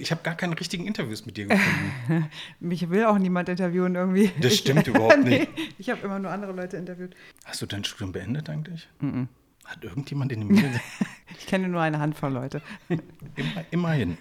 Ich habe gar keine richtigen Interviews mit dir gefunden. Mich will auch niemand interviewen irgendwie. Das stimmt ich, überhaupt nicht. Nee, ich habe immer nur andere Leute interviewt. Hast du dein Studium beendet eigentlich? Mm -mm. Hat irgendjemand in dem Medien... ich kenne nur eine Handvoll Leute. Immer, immerhin.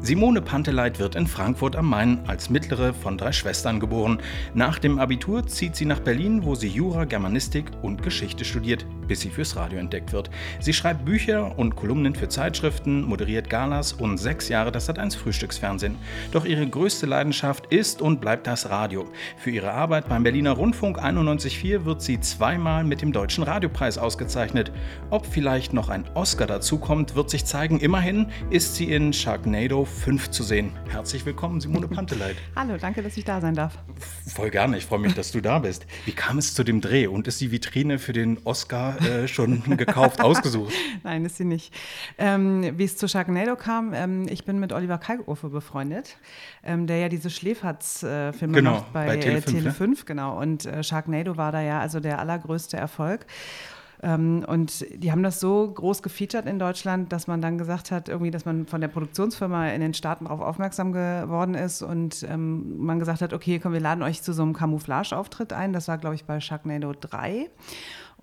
Simone Panteleit wird in Frankfurt am Main als mittlere von drei Schwestern geboren. Nach dem Abitur zieht sie nach Berlin, wo sie Jura, Germanistik und Geschichte studiert, bis sie fürs Radio entdeckt wird. Sie schreibt Bücher und Kolumnen für Zeitschriften, moderiert Galas und sechs Jahre das Sat1 Frühstücksfernsehen. Doch ihre größte Leidenschaft ist und bleibt das Radio. Für ihre Arbeit beim Berliner Rundfunk 91.4 wird sie zweimal mit dem Deutschen Radiopreis ausgezeichnet. Ob vielleicht noch ein Oscar dazukommt, wird sich zeigen. Immerhin ist sie in Sharknado 5 zu sehen. Herzlich willkommen, Simone Panteleit. Hallo, danke, dass ich da sein darf. Voll gerne, ich freue mich, dass du da bist. Wie kam es zu dem Dreh und ist die Vitrine für den Oscar äh, schon gekauft, ausgesucht? Nein, ist sie nicht. Ähm, wie es zu Sharknado kam, ähm, ich bin mit Oliver Kalkofe befreundet, ähm, der ja diese Schläferz-Filme Genau, macht bei, bei Tele äh, 5, Tele ne? 5, genau. Und äh, Sharknado war da ja also der allergrößte Erfolg. Ähm, und die haben das so groß gefeatured in Deutschland, dass man dann gesagt hat, irgendwie, dass man von der Produktionsfirma in den Staaten darauf aufmerksam geworden ist und ähm, man gesagt hat, okay, komm, wir laden euch zu so einem Camouflage-Auftritt ein. Das war, glaube ich, bei Sharknado 3.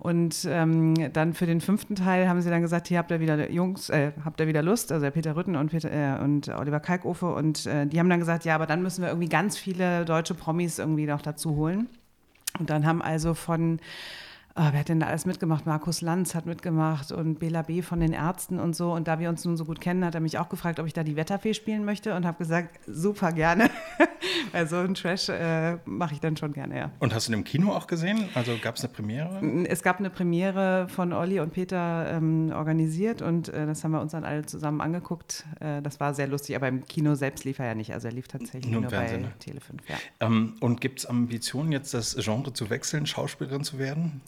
Und ähm, dann für den fünften Teil haben sie dann gesagt, hier habt ihr wieder Jungs, äh, habt ihr wieder Lust, also Peter Rütten und, Peter, äh, und Oliver Kalkofe. Und äh, die haben dann gesagt, ja, aber dann müssen wir irgendwie ganz viele deutsche Promis irgendwie noch dazu holen. Und dann haben also von Ah, wer hat denn da alles mitgemacht? Markus Lanz hat mitgemacht und Bela B. von den Ärzten und so. Und da wir uns nun so gut kennen, hat er mich auch gefragt, ob ich da die Wetterfee spielen möchte und habe gesagt, super gerne. Weil so einen Trash äh, mache ich dann schon gerne, ja. Und hast du den im Kino auch gesehen? Also gab es eine Premiere? Es gab eine Premiere von Olli und Peter ähm, organisiert und äh, das haben wir uns dann alle zusammen angeguckt. Äh, das war sehr lustig, aber im Kino selbst lief er ja nicht. Also er lief tatsächlich Nur nur, Fernsehen, bei ne? Tele 5, ja. Ähm, und gibt es Ambitionen, jetzt das Genre zu wechseln, Schauspielerin zu werden?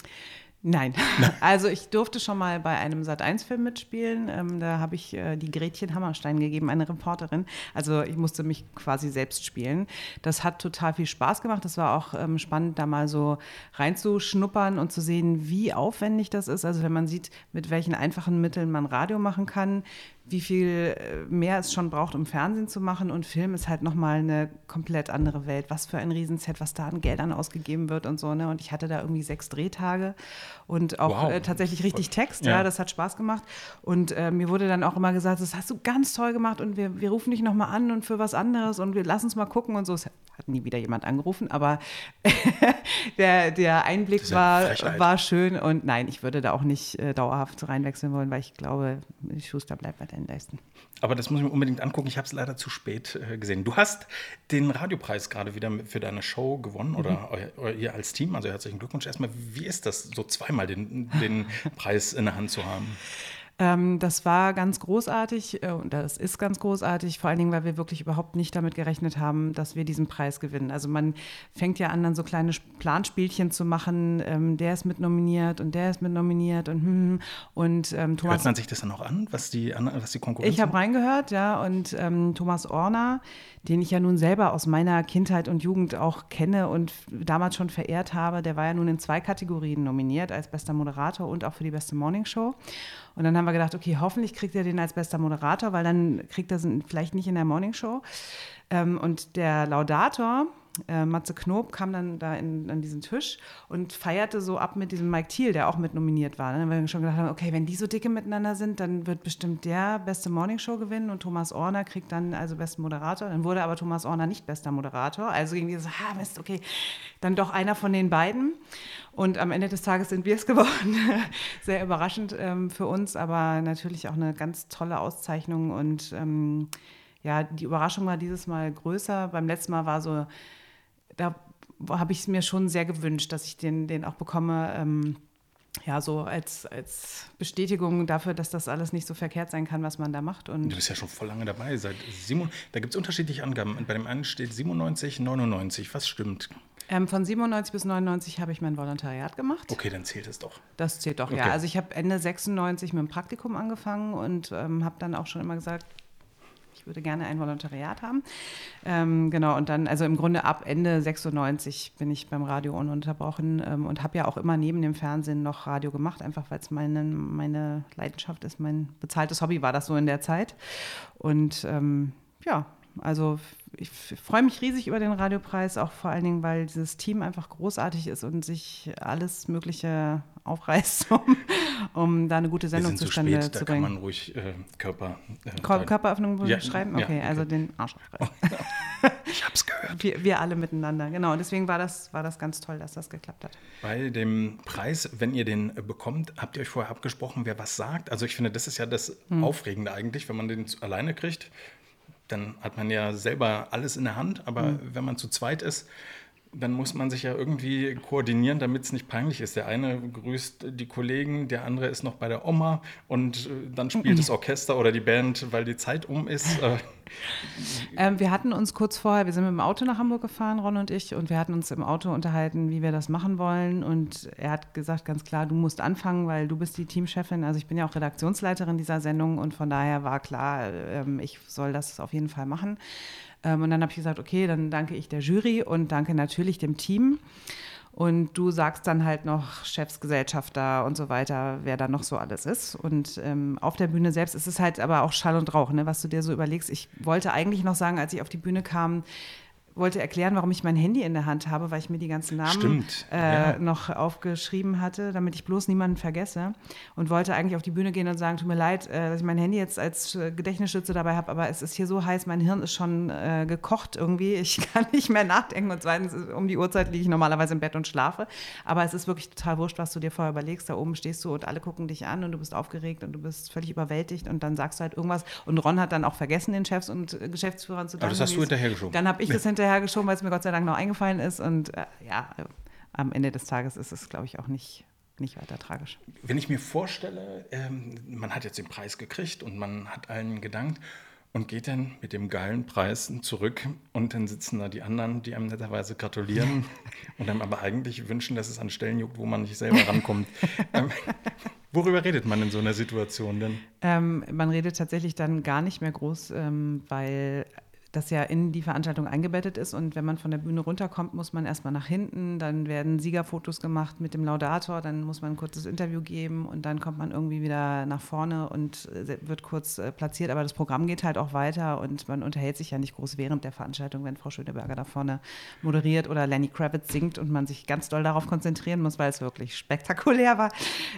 Nein. Also ich durfte schon mal bei einem Sat1-Film mitspielen. Ähm, da habe ich äh, die Gretchen Hammerstein gegeben, eine Reporterin. Also ich musste mich quasi selbst spielen. Das hat total viel Spaß gemacht. Das war auch ähm, spannend, da mal so reinzuschnuppern und zu sehen, wie aufwendig das ist. Also wenn man sieht, mit welchen einfachen Mitteln man Radio machen kann, wie viel äh, mehr es schon braucht, um Fernsehen zu machen. Und Film ist halt nochmal eine komplett andere Welt. Was für ein Riesenset, was da an Geldern ausgegeben wird und so. Ne? Und ich hatte da irgendwie sechs Drehtage und auch Wow. äh, tatsächlich richtig Text. Ja. Ja, das hat Spaß gemacht. Und äh, mir wurde dann auch immer gesagt, das hast du ganz toll gemacht und wir, wir rufen dich nochmal an und für was anderes und wir lassen uns mal gucken und so. Es hat nie wieder jemand angerufen, aber der, der Einblick war, Frechheit. war schön. Und nein, ich würde da auch nicht äh, dauerhaft reinwechseln wollen, weil ich glaube, Schuster bleibt bei den Leisten. Aber das muss ich mir unbedingt angucken. Ich habe es leider zu spät äh, gesehen. Du hast den Radiopreis gerade wieder für deine Show gewonnen oder euer, euer, ihr als Team. Also herzlichen Glückwunsch erstmal. Wie ist das, so zweimal den, den Preis in der Hand zu haben? Ähm, das war ganz großartig äh, und das ist ganz großartig, vor allen Dingen, weil wir wirklich überhaupt nicht damit gerechnet haben, dass wir diesen Preis gewinnen. Also man fängt ja an, dann so kleine Sp- Planspielchen zu machen, ähm, der ist mit nominiert und der ist mit nominiert und hm, und ähm, Thomas Hört man sich das dann auch an, was die, was die Konkurrenz Ich habe reingehört, ja, und ähm, Thomas Orner, den ich ja nun selber aus meiner Kindheit und Jugend auch kenne und damals schon verehrt habe, der war ja nun in zwei Kategorien nominiert, als bester Moderator und auch für die beste Morningshow. Und dann haben wir gedacht, okay, hoffentlich kriegt er den als bester Moderator, weil dann kriegt er es vielleicht nicht in der Morningshow. Ähm, und der Laudator, äh, Matze Knob, kam dann da in, an diesen Tisch und feierte so ab mit diesem Mike Thiel, der auch mit nominiert war. Dann haben wir schon gedacht, haben, okay, wenn die so dicke miteinander sind, dann wird bestimmt der beste Morningshow gewinnen und Thomas Orner kriegt dann also besten Moderator. Dann wurde aber Thomas Orner nicht bester Moderator. Also ging dieses, ah Mist, okay, dann doch einer von den beiden. Und am Ende des Tages sind wir es geworden. Sehr überraschend ähm, für uns, aber natürlich auch eine ganz tolle Auszeichnung und ähm, ja, die Überraschung war dieses Mal größer. Beim letzten Mal war so, da habe ich es mir schon sehr gewünscht, dass ich den, den auch bekomme. Ähm, ja, so als, als Bestätigung dafür, dass das alles nicht so verkehrt sein kann, was man da macht. Und Du bist ja schon voll lange dabei. Seit Simon, da gibt es unterschiedliche Angaben. Bei dem einen steht 97, 99. Was stimmt? ähm, von 97 bis 99 habe ich mein Volontariat gemacht. Okay, dann zählt es doch. Das zählt doch, Okay. ja. Also ich habe Ende 96 mit dem Praktikum angefangen und ähm, habe dann auch schon immer gesagt, ich würde gerne ein Volontariat haben. Ähm, genau, und dann, also im Grunde ab Ende 96 bin ich beim Radio ununterbrochen ähm, und habe ja auch immer neben dem Fernsehen noch Radio gemacht, einfach weil es meine, meine Leidenschaft ist, mein bezahltes Hobby war das so in der Zeit. Und ähm, ja, also ich freue mich riesig über den Radiopreis, auch vor allen Dingen, weil dieses Team einfach großartig ist und sich alles Mögliche aufreißt, um, um da eine gute Sendung zustande spät, zu bringen. Da kann man ruhig äh, Körper. Äh, Körperöffnung ja, schreiben? Okay, ja, also den Arsch aufreißen. ich hab's gehört. Wir, wir, alle miteinander, genau. Deswegen war das, war das ganz toll, dass das geklappt hat. Bei dem Preis, wenn ihr den bekommt, habt ihr euch vorher abgesprochen, wer was sagt? Also ich finde, das ist ja das hm. Aufregende eigentlich, wenn man den alleine kriegt dann hat man ja selber alles in der Hand. Aber mhm. wenn man zu zweit ist, dann muss man sich ja irgendwie koordinieren, damit es nicht peinlich ist. Der eine grüßt die Kollegen, der andere ist noch bei der Oma und äh, dann spielt das Orchester oder die Band, weil die Zeit um ist. Äh. Ähm, wir hatten uns kurz vorher, wir sind mit dem Auto nach Hamburg gefahren, Ron und ich, und wir hatten uns im Auto unterhalten, wie wir das machen wollen. Und er hat gesagt, ganz klar, du musst anfangen, weil du bist die Teamchefin. Also ich bin ja auch Redaktionsleiterin dieser Sendung und von daher war klar, ähm, ich soll das auf jeden Fall machen. Ähm, und dann habe ich gesagt, okay, dann danke ich der Jury und danke natürlich dem Team. Und du sagst dann halt noch Chefsgesellschafter und so weiter, wer da noch so alles ist. Und ähm, auf der Bühne selbst ist es halt aber auch Schall und Rauch, ne, was du dir so überlegst. Ich wollte eigentlich noch sagen, als ich auf die Bühne kam, wollte erklären, warum ich mein Handy in der Hand habe, weil ich mir die ganzen Namen äh, ja. noch aufgeschrieben hatte, damit ich bloß niemanden vergesse. Und wollte eigentlich auf die Bühne gehen und sagen, tut mir leid, äh, dass ich mein Handy jetzt als äh, Gedächtnisstütze dabei habe, aber es ist hier so heiß, mein Hirn ist schon äh, gekocht irgendwie. Ich kann nicht mehr nachdenken und zweitens um die Uhrzeit liege ich normalerweise im Bett und schlafe. Aber es ist wirklich total wurscht, was du dir vorher überlegst. Da oben stehst du und alle gucken dich an und du bist aufgeregt und du bist völlig überwältigt und dann sagst du halt irgendwas. Und Ron hat dann auch vergessen, den Chefs und äh, Geschäftsführern zu danken. Aber das hast du hinterhergeschoben. Dann habe ich das hinterher hinterhergeschoben, weil es mir Gott sei Dank noch eingefallen ist. Und äh, ja, am Ende des Tages ist es, glaube ich, auch nicht, nicht weiter tragisch. Wenn ich mir vorstelle, ähm, man hat jetzt den Preis gekriegt und man hat allen gedankt und geht dann mit dem geilen Preis zurück und dann sitzen da die anderen, die einem netterweise gratulieren und einem aber eigentlich wünschen, dass es an Stellen juckt, wo man nicht selber rankommt. ähm, worüber redet man in so einer Situation denn? Ähm, man redet tatsächlich dann gar nicht mehr groß, ähm, weil das ja in die Veranstaltung eingebettet ist. Und wenn man von der Bühne runterkommt, muss man erstmal nach hinten, dann werden Siegerfotos gemacht mit dem Laudator, dann muss man ein kurzes Interview geben und dann kommt man irgendwie wieder nach vorne und äh, wird kurz äh, platziert. Aber das Programm geht halt auch weiter und man unterhält sich ja nicht groß während der Veranstaltung, wenn Frau Schöneberger da vorne moderiert oder Lenny Kravitz singt und man sich ganz doll darauf konzentrieren muss, weil es wirklich spektakulär war.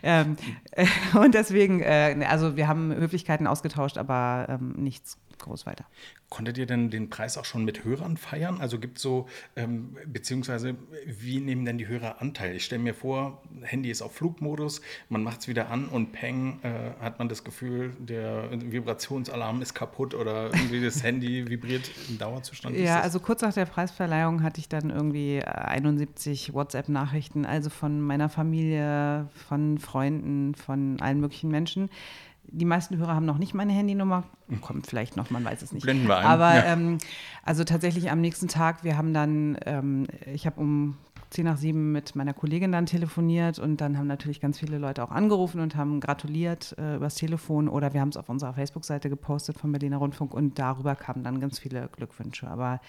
Ähm, äh, und deswegen, äh, also wir haben Höflichkeiten ausgetauscht, aber ähm, nichts groß weiter. Konntet ihr denn den Preis auch schon mit Hörern feiern? Also gibt es so, ähm, beziehungsweise wie nehmen denn die Hörer Anteil? Ich stelle mir vor, Handy ist auf Flugmodus, man macht es wieder an und peng, äh, hat man das Gefühl, der Vibrationsalarm ist kaputt oder irgendwie das Handy vibriert im Dauerzustand. Ja, also kurz nach der Preisverleihung hatte ich dann irgendwie 71 WhatsApp-Nachrichten, also von meiner Familie, von Freunden, von allen möglichen Menschen die meisten Hörer haben noch nicht meine Handynummer. Kommt vielleicht noch, man weiß es nicht. Blenden wir ein. Aber ja. ähm, also tatsächlich am nächsten Tag, wir haben dann, ähm, ich habe um 10 nach 7 mit meiner Kollegin dann telefoniert und dann haben natürlich ganz viele Leute auch angerufen und haben gratuliert äh, übers Telefon oder wir haben es auf unserer Facebook-Seite gepostet vom Berliner Rundfunk und darüber kamen dann ganz viele Glückwünsche. Aber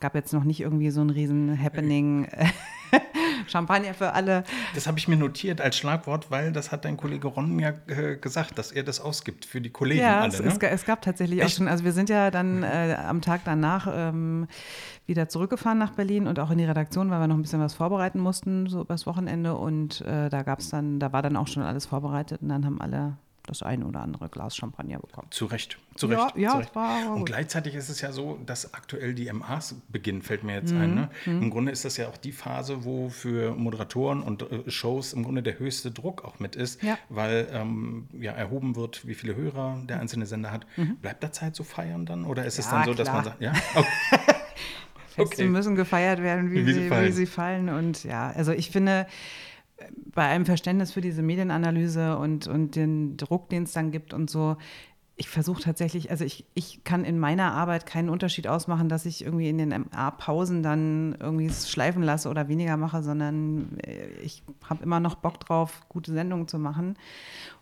gab jetzt noch nicht irgendwie so ein riesen Happening. Champagner für alle. Das habe ich mir notiert als Schlagwort, weil das hat dein Kollege Ron ja äh, gesagt, dass er das ausgibt für die Kollegen ja, alle. Es, ne? es, es, gab tatsächlich Echt? auch schon, also wir sind ja dann äh, am Tag danach ähm, wieder zurückgefahren nach Berlin und auch in die Redaktion, weil wir noch ein bisschen was vorbereiten mussten, so übers Wochenende. Und äh, da gab es dann, da war dann auch schon alles vorbereitet und dann haben alle das eine oder andere Glas Champagner bekommen. Zu Recht, zu Recht. Ja, ja zu Recht. War Und gleichzeitig ist es ja so, dass aktuell die MAs beginnen, fällt mir jetzt mhm. ein. Ne? Mhm. Im Grunde ist das ja auch die Phase, wo für Moderatoren und äh, Shows im Grunde der höchste Druck auch mit ist, ja. weil ähm, ja erhoben wird, wie viele Hörer der einzelne Sender hat. Mhm. Bleibt da Zeit zu feiern dann? Oder ist es dann so, klar. dass man sagt, ja? Okay. Feste okay. müssen gefeiert werden, wie, wie, sie, fallen. wie sie fallen. Und ja, also ich finde, bei allem Verständnis für diese Medienanalyse und, und den Druck, den es dann gibt und so, ich versuche tatsächlich, also ich, ich kann in meiner Arbeit keinen Unterschied ausmachen, dass ich irgendwie in den MA-Pausen dann irgendwie es schleifen lasse oder weniger mache, sondern äh, ich habe immer noch Bock drauf, gute Sendungen zu machen.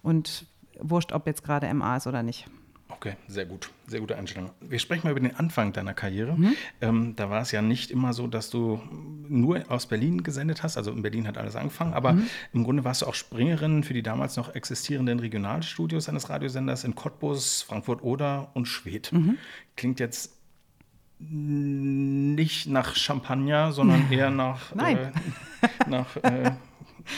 Und wurscht, ob jetzt gerade MA ist oder nicht. Okay, sehr gut. Sehr gute Einstellung. Wir sprechen mal über den Anfang deiner Karriere. Mhm. Ähm, da war es ja nicht immer so, dass du nur aus Berlin gesendet hast. Also in Berlin hat alles angefangen, aber mhm. im Grunde warst du auch Springerin für die damals noch existierenden Regionalstudios eines Radiosenders in Cottbus, Frankfurt-Oder und Schwedt. Mhm. Klingt jetzt nicht nach Champagner, sondern eher nach, äh, nach äh,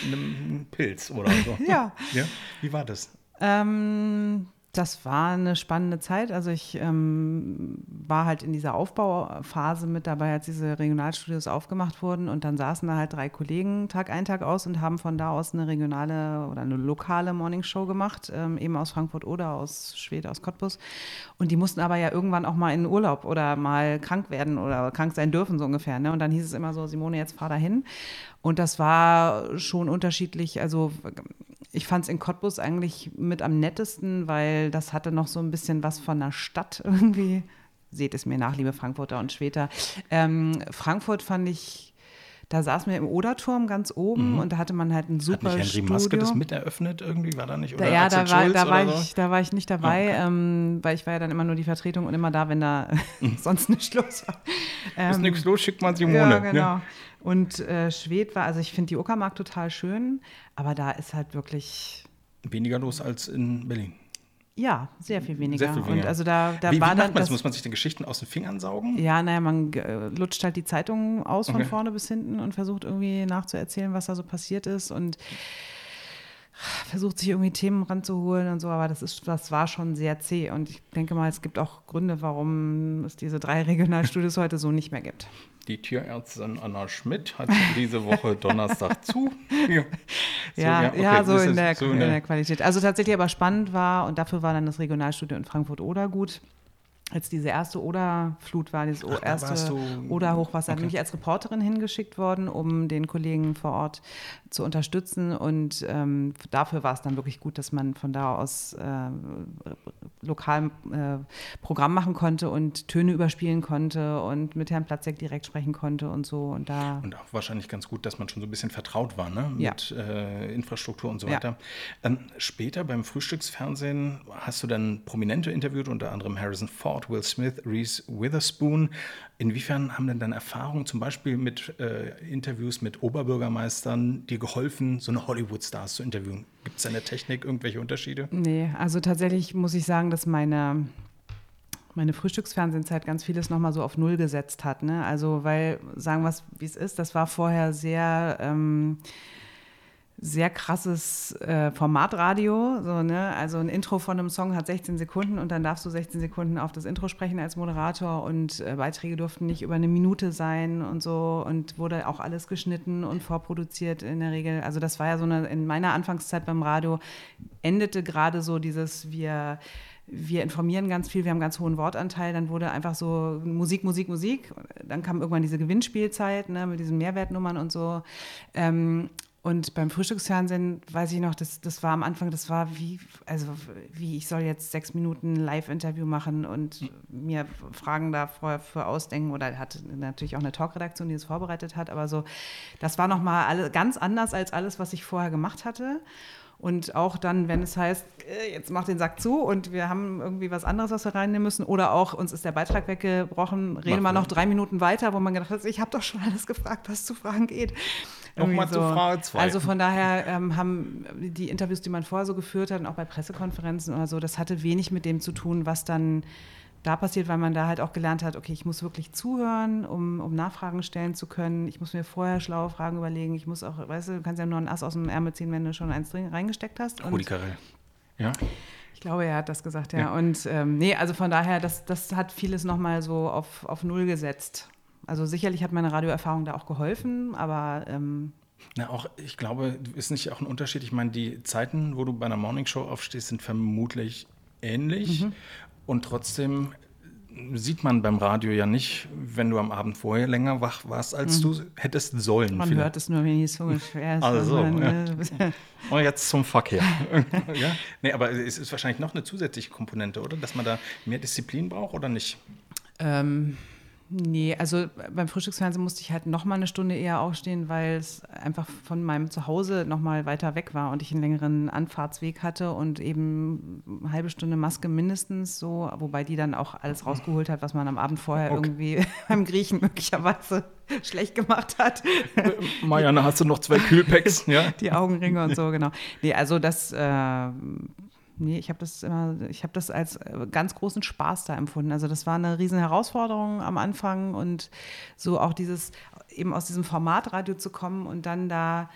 einem Pilz oder so. Ja. ja? Wie war das? Ähm, das war eine spannende Zeit. Also ich ähm, war halt in dieser Aufbauphase mit dabei, als diese Regionalstudios aufgemacht wurden. Und dann saßen da halt drei Kollegen Tag ein, Tag aus und haben von da aus eine regionale oder eine lokale Morningshow gemacht, ähm, eben aus Frankfurt oder aus Schweden, aus Cottbus. Und die mussten aber ja irgendwann auch mal in Urlaub oder mal krank werden oder krank sein dürfen, so ungefähr. Ne? Und dann hieß es immer so, Simone, jetzt fahr da hin. Und das war schon unterschiedlich. Also ich fand es in Cottbus eigentlich mit am nettesten, weil das hatte noch so ein bisschen was von der Stadt irgendwie. Seht es mir nach, liebe Frankfurter und Schweter. Ähm, Frankfurt fand ich da saßen wir im Oderturm ganz oben mhm. und da hatte man halt ein super Hat nicht Henry Studio. Maske das miteröffnet irgendwie? War da nicht? Oder ja, da war, da, war so? ich, da war ich nicht dabei, okay. ähm, weil ich war ja dann immer nur die Vertretung und immer da, wenn da mhm. sonst nichts los war. Ähm, Ist nichts los, schickt man Simone. Ja, genau. Ja. Und äh, Schwed war, also ich finde die Uckermark total schön, aber da ist halt wirklich. Weniger los als in Berlin. Ja, sehr viel weniger. Sehr viel weniger. Und also da, da wie, war wie dann. Das, muss man sich die Geschichten aus den Fingern saugen? Ja, naja, man äh, lutscht halt die Zeitungen aus okay. von vorne bis hinten und versucht irgendwie nachzuerzählen, was da so passiert ist und versucht sich irgendwie Themen ranzuholen und so, aber das ist, das war schon sehr zäh. Und ich denke mal, es gibt auch Gründe, warum es diese drei Regionalstudios heute so nicht mehr gibt. Die Tierärztin Anna Schmidt hat diese Woche Donnerstag zu. Ja, so, ja, ja, okay. ja so, in der, so in der Qualität. Also tatsächlich aber spannend war und dafür war dann das Regionalstudio in Frankfurt-Oder gut als diese erste Oder-Flut war, dieses Ach, erste Oder-Hochwasser, okay. bin ich als Reporterin hingeschickt worden, um den Kollegen vor Ort zu unterstützen. Und ähm, dafür war es dann wirklich gut, dass man von da aus äh, lokal äh, Programm machen konnte und Töne überspielen konnte und mit Herrn Platzek direkt sprechen konnte und so. Und, da und auch wahrscheinlich ganz gut, dass man schon so ein bisschen vertraut war ne? Ja. mit äh, Infrastruktur und so weiter. Ja. Ähm, später beim Frühstücksfernsehen hast du dann Prominente interviewt, unter anderem Harrison Ford Ford, Will Smith, Reese Witherspoon. Inwiefern haben denn deine Erfahrungen zum Beispiel mit äh, Interviews mit Oberbürgermeistern dir geholfen, so eine Hollywood-Stars zu interviewen? Gibt es in der Technik irgendwelche Unterschiede? Nee, also tatsächlich muss ich sagen, dass meine meine Frühstücksfernsehzeit ganz vieles nochmal so auf Null gesetzt hat. Ne? Also, weil, sagen wir es, wie es ist, das war vorher sehr ähm, sehr krasses äh, Formatradio. So, ne? Also ein Intro von einem Song hat 16 Sekunden und dann darfst du 16 Sekunden auf das Intro sprechen als Moderator und äh, Beiträge durften nicht über eine Minute sein und so und wurde auch alles geschnitten und vorproduziert in der Regel. Also das war ja so eine, in meiner Anfangszeit beim Radio endete gerade so dieses, wir wir informieren ganz viel, wir haben ganz hohen Wortanteil, dann wurde einfach so Musik, Musik, Musik. Dann kam irgendwann diese Gewinnspielzeit ne, mit diesen Mehrwertnummern und so. Ähm, und beim Frühstücksfernsehen weiß ich noch, das, das war am Anfang, das war wie, also wie ich soll jetzt sechs Minuten Live-Interview machen und mir Fragen da vorher für ausdenken. Oder hat natürlich auch eine Talkredaktion, die es vorbereitet hat, aber so, das war nochmal alle, ganz anders als alles, was ich vorher gemacht hatte. Und auch dann, wenn es heißt, äh, jetzt mach den Sack zu und wir haben irgendwie was anderes, was wir reinnehmen müssen, oder auch uns ist der Beitrag weggebrochen, reden wir noch drei Minuten weiter, wo man gedacht hat, ich habe doch schon alles gefragt, was zu fragen geht. Nochmal so. zu Frage 2. Also von daher ähm, haben die Interviews, die man vorher so geführt hat, und auch bei Pressekonferenzen oder so, das hatte wenig mit dem zu tun, was dann da passiert, weil man da halt auch gelernt hat, okay, ich muss wirklich zuhören, um, um Nachfragen stellen zu können. Ich muss mir vorher schlaue Fragen überlegen. Ich muss auch, weißt du, du kannst ja nur ein Ass aus dem Ärmel ziehen, wenn du schon eins drin reingesteckt hast. Rudi Carell. Ja. Ich glaube, er hat das gesagt, ja. ja. Und ähm, nee, also von daher, das, das hat vieles nochmal so auf, auf Null gesetzt. Also sicherlich hat meine Radioerfahrung da auch geholfen, aber ähm, na, auch, ich glaube, ist nicht auch ein Unterschied. Ich meine, die Zeiten, wo du bei einer Morningshow aufstehst, sind vermutlich ähnlich. Mhm. Und trotzdem sieht man beim Radio ja nicht, wenn du am Abend vorher länger wach warst, als mhm. du hättest sollen. Man vielleicht. hört es nur, wenn die Zunge schwer ist. Also, man, ja. Und oh, jetzt zum Verkehr. ja? Nee, aber es ist wahrscheinlich noch eine zusätzliche Komponente, oder? Dass man da mehr Disziplin braucht oder nicht? Ähm, Nee, also beim Frühstücksfernsehen musste ich halt noch mal eine Stunde eher aufstehen, weil es einfach von meinem Zuhause noch mal weiter weg war und ich einen längeren Anfahrtsweg hatte und eben eine halbe Stunde Maske mindestens so, wobei die dann auch alles rausgeholt hat, was man am Abend vorher okay. irgendwie beim Griechen möglicherweise schlecht gemacht hat. Marianne, hast du noch zwei Kühlpacks? Ja? Die Augenringe und so, genau. Nee, also das äh, Nee, ich habe das immer, ich habe das als äh, ganz großen Spaß da empfunden. Also das war eine riesen Herausforderung am Anfang und so auch dieses, eben aus diesem Formatradio zu kommen und dann da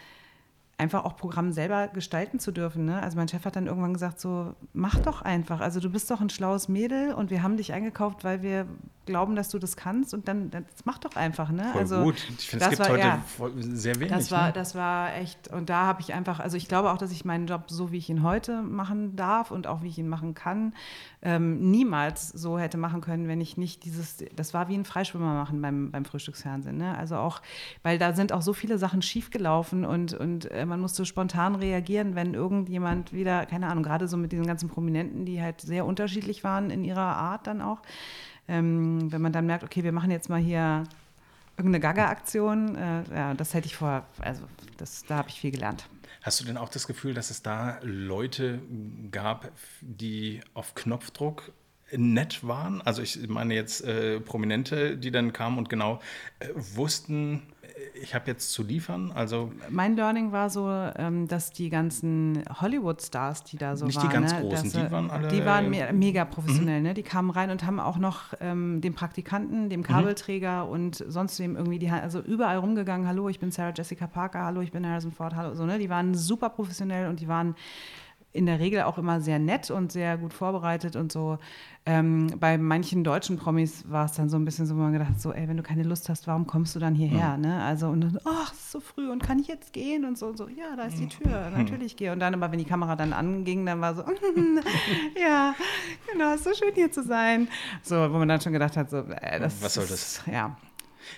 einfach auch Programm selber gestalten zu dürfen. Ne? Also mein Chef hat dann irgendwann gesagt, so mach doch einfach. Also du bist doch ein schlaues Mädel und wir haben dich eingekauft, weil wir glauben, dass du das kannst und dann das mach doch einfach. Ne? Voll also, gut. Ich finde, es gibt heute ja, sehr wenig. Das war, ne? das war echt, und da habe ich einfach, also ich glaube auch, dass ich meinen Job so, wie ich ihn heute machen darf und auch wie ich ihn machen kann, ähm, niemals so hätte machen können, wenn ich nicht dieses, das war wie ein Freischwimmer machen beim, beim Frühstücksfernsehen. Ne? Also auch, weil da sind auch so viele Sachen schiefgelaufen und, und äh, man musste spontan reagieren, wenn irgendjemand wieder, keine Ahnung, gerade so mit diesen ganzen Prominenten, die halt sehr unterschiedlich waren in ihrer Art dann auch. Ähm, wenn man dann merkt, okay, wir machen jetzt mal hier irgendeine Gaga-Aktion, äh, ja, das hätte ich vor, also das, da habe ich viel gelernt. Hast du denn auch das Gefühl, dass es da Leute gab, die auf Knopfdruck nett waren? Also ich meine jetzt äh, Prominente, die dann kamen und genau äh, wussten, ich habe jetzt zu liefern. Also mein Learning war so, ähm, dass die ganzen Hollywood-Stars, die da so nicht waren, die ganz ne, großen, dass, die waren alle, die waren me mega professionell. Mhm. Ne? Die kamen rein und haben auch noch ähm, dem Praktikanten, dem mhm. Kabelträger mhm. und sonst dem irgendwie die, also überall rumgegangen. Hallo, ich bin Sarah Jessica Parker. Hallo, ich bin Harrison Ford. Hallo, so ne. Die waren super professionell und die waren in der Regel auch immer sehr nett und sehr gut vorbereitet und so. Ähm, bei manchen deutschen Promis war es dann so ein bisschen so, wo man gedacht hat, so, ey, wenn du keine Lust hast, warum kommst du dann hierher? Mhm. Ne? Also, und dann, ach, ist so früh und kann ich jetzt gehen? Und so, und so, ja, da ist die mhm. Tür, natürlich gehe. Und dann aber, wenn die Kamera dann anging, dann war so, ja, genau, ist so schön hier zu sein. So, wo man dann schon gedacht hat, so, äh, das Was soll das? Ist, ja.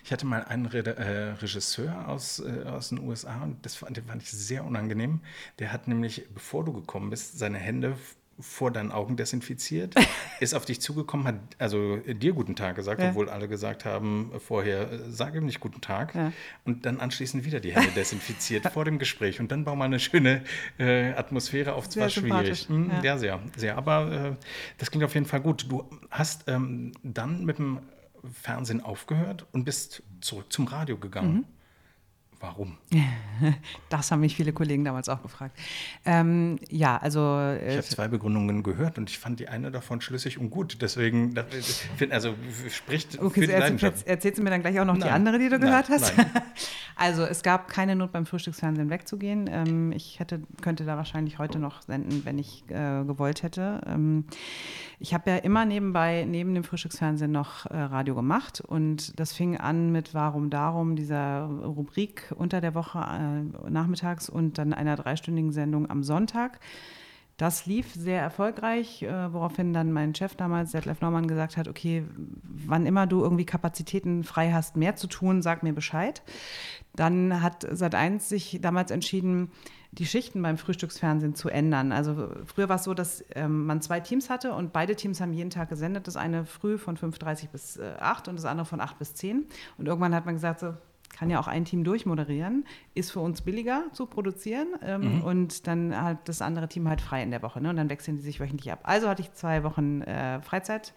Ich hatte mal einen Re äh, Regisseur aus, äh, aus den USA und das fand, den fand ich sehr unangenehm. Der hat nämlich, bevor du gekommen bist, seine Hände vor deinen Augen desinfiziert, ist auf dich zugekommen, hat also dir guten Tag gesagt, ja. obwohl alle gesagt haben vorher, äh, sag ihm nicht guten Tag. Ja. Und dann anschließend wieder die Hände desinfiziert vor dem Gespräch. Und dann bauen wir eine schöne äh, Atmosphäre auf. Zwar schwierig. Hm, ja. ja. sehr, sehr. Aber äh, das klingt auf jeden Fall gut. Du hast ähm, dann mit dem Fernsehen aufgehört und bist zurück zum Radio gegangen. Mhm. Warum? Das haben mich viele Kollegen damals auch gefragt. Ähm, ja, also. Äh, ich habe zwei Begründungen gehört und ich fand die eine davon schlüssig und gut. Deswegen, also spricht okay, für die Leidenschaft. Erzählst du mir dann gleich auch noch nein, die andere, die du nein, gehört hast? also es gab keine Not beim Frühstücksfernsehen wegzugehen. Ähm, ich hätte, könnte da wahrscheinlich heute noch senden, wenn ich äh, gewollt hätte. Ähm, ich habe ja immer nebenbei, neben dem Frühstücksfernsehen noch äh, Radio gemacht und das fing an mit Warum Darum, dieser Rubrik unter der Woche äh, nachmittags und dann einer dreistündigen Sendung am Sonntag. Das lief sehr erfolgreich, äh, woraufhin dann mein Chef damals, Detlef Norman, gesagt hat, okay, wann immer du irgendwie Kapazitäten frei hast, mehr zu tun, sag mir Bescheid. Dann hat Sat1 sich damals entschieden, die Schichten beim Frühstücksfernsehen zu ändern. Also früher war es so, dass ähm, man zwei Teams hatte und beide Teams haben jeden Tag gesendet. Das eine früh von 5.30 bis äh, 8 und das andere von 8 bis 10. Und irgendwann hat man gesagt, so, kann ja auch ein Team durchmoderieren, ist für uns billiger zu produzieren ähm, mhm. und dann hat das andere Team halt frei in der Woche. Ne? Und dann wechseln die sich wöchentlich ab. Also hatte ich zwei Wochen äh, Freizeit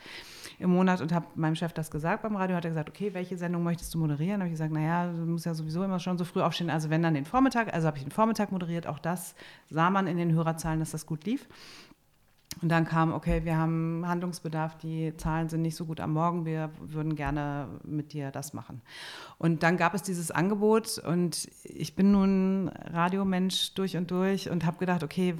im Monat und habe meinem Chef das gesagt beim Radio. Hat er gesagt, okay, welche Sendung möchtest du moderieren? habe ich gesagt, naja, du musst ja sowieso immer schon so früh aufstehen. Also wenn dann den Vormittag, also habe ich den Vormittag moderiert. Auch das sah man in den Hörerzahlen, dass das gut lief. Und dann kam, okay, wir haben Handlungsbedarf, die Zahlen sind nicht so gut am Morgen, wir würden gerne mit dir das machen. Und dann gab es dieses Angebot und ich bin nun Radiomensch durch und durch und habe gedacht, okay,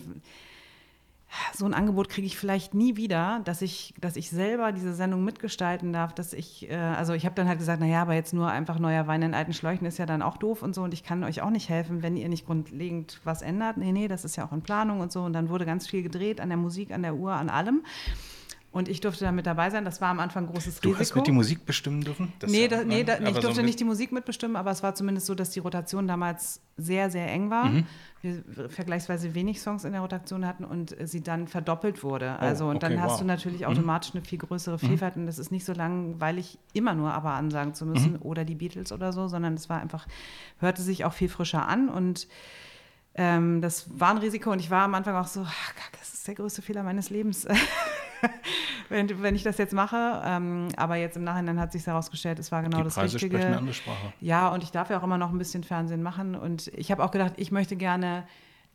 so ein Angebot kriege ich vielleicht nie wieder, dass ich, dass ich selber diese Sendung mitgestalten darf, dass ich, äh, also ich habe dann halt gesagt, naja, aber jetzt nur einfach neuer Wein in alten Schläuchen ist ja dann auch doof und so und ich kann euch auch nicht helfen, wenn ihr nicht grundlegend was ändert. Nee, nee, das ist ja auch in Planung und so und dann wurde ganz viel gedreht an der Musik, an der Uhr, an allem. Und ich durfte da mit dabei sein. Das war am Anfang großes du Risiko. Du hast mit die Musik bestimmen dürfen? Das nee, da, nee da, ich durfte so nicht die Musik mitbestimmen, aber es war zumindest so, dass die Rotation damals sehr, sehr eng war. Mhm. Wir vergleichsweise wenig Songs in der Rotation hatten und sie dann verdoppelt wurde. Oh, also und okay, dann hast wow. du natürlich mhm. automatisch eine viel größere mhm. Vielfalt und es ist nicht so langweilig, immer nur aber ansagen zu müssen mhm. oder die Beatles oder so, sondern es war einfach, hörte sich auch viel frischer an und ähm, das war ein Risiko und ich war am Anfang auch so, ach, das ist der größte Fehler meines Lebens. wenn, wenn ich das jetzt mache. Ähm, aber jetzt im Nachhinein hat sich herausgestellt, es war genau Die das Preise Richtige. Sprechen eine andere Sprache. Ja, und ich darf ja auch immer noch ein bisschen Fernsehen machen. Und ich habe auch gedacht, ich möchte gerne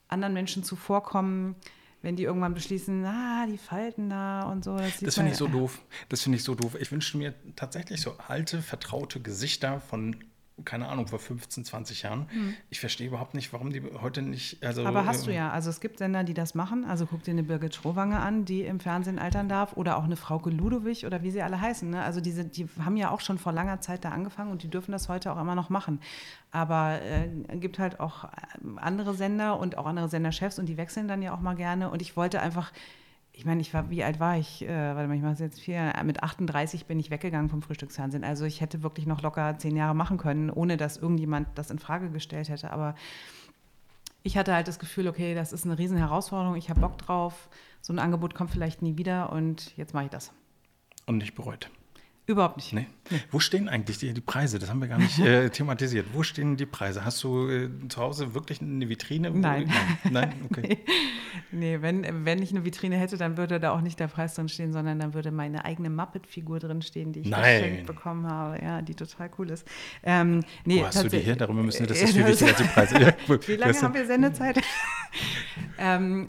anderen Menschen zuvorkommen, wenn die irgendwann beschließen, ah, die Falten da und so. Das, das finde ich so doof. Das finde ich so doof. Ich wünsche mir tatsächlich so alte, vertraute Gesichter von keine Ahnung, vor 15, 20 Jahren. Hm. Ich verstehe überhaupt nicht, warum die heute nicht. Also, Aber hast du ja. Also es gibt Sender, die das machen. Also guck dir eine Birgit Schrowange an, die im Fernsehen altern darf. Oder auch eine Frauke Ludowig oder wie sie alle heißen. Ne? Also diese, die haben ja auch schon vor langer Zeit da angefangen und die dürfen das heute auch immer noch machen. Aber es äh, gibt halt auch äh, andere Sender und auch andere Senderchefs und die wechseln dann ja auch mal gerne. Und ich wollte einfach ich meine, ich war, wie alt war ich? Äh, warte mal, ich mache es jetzt vier. Mit 38 bin ich weggegangen vom Frühstücksfernsehen. Also ich hätte wirklich noch locker zehn Jahre machen können, ohne dass irgendjemand das in Frage gestellt hätte. Aber ich hatte halt das Gefühl, okay, das ist eine riesen Herausforderung. Ich habe Bock drauf. So ein Angebot kommt vielleicht nie wieder und jetzt mache ich das. Und nicht bereut. Überhaupt nicht. Nee. Wo stehen eigentlich die, die, Preise? Das haben wir gar nicht äh, thematisiert. Wo stehen die Preise? Hast du äh, zu Hause wirklich eine Vitrine? Nein. Nein, Nein? okay. nee, nee, wenn, wenn ich eine Vitrine hätte, dann würde da auch nicht der Preis drin stehen, sondern dann würde meine eigene Muppet-Figur drin stehen, die ich Nein. geschenkt bekommen habe. Ja, die total cool ist. Ähm, nee, Wo hast du die hier? Darüber müssen wir, das ist viel wichtiger als die Preise. Wie lange haben wir Sendezeit? ähm,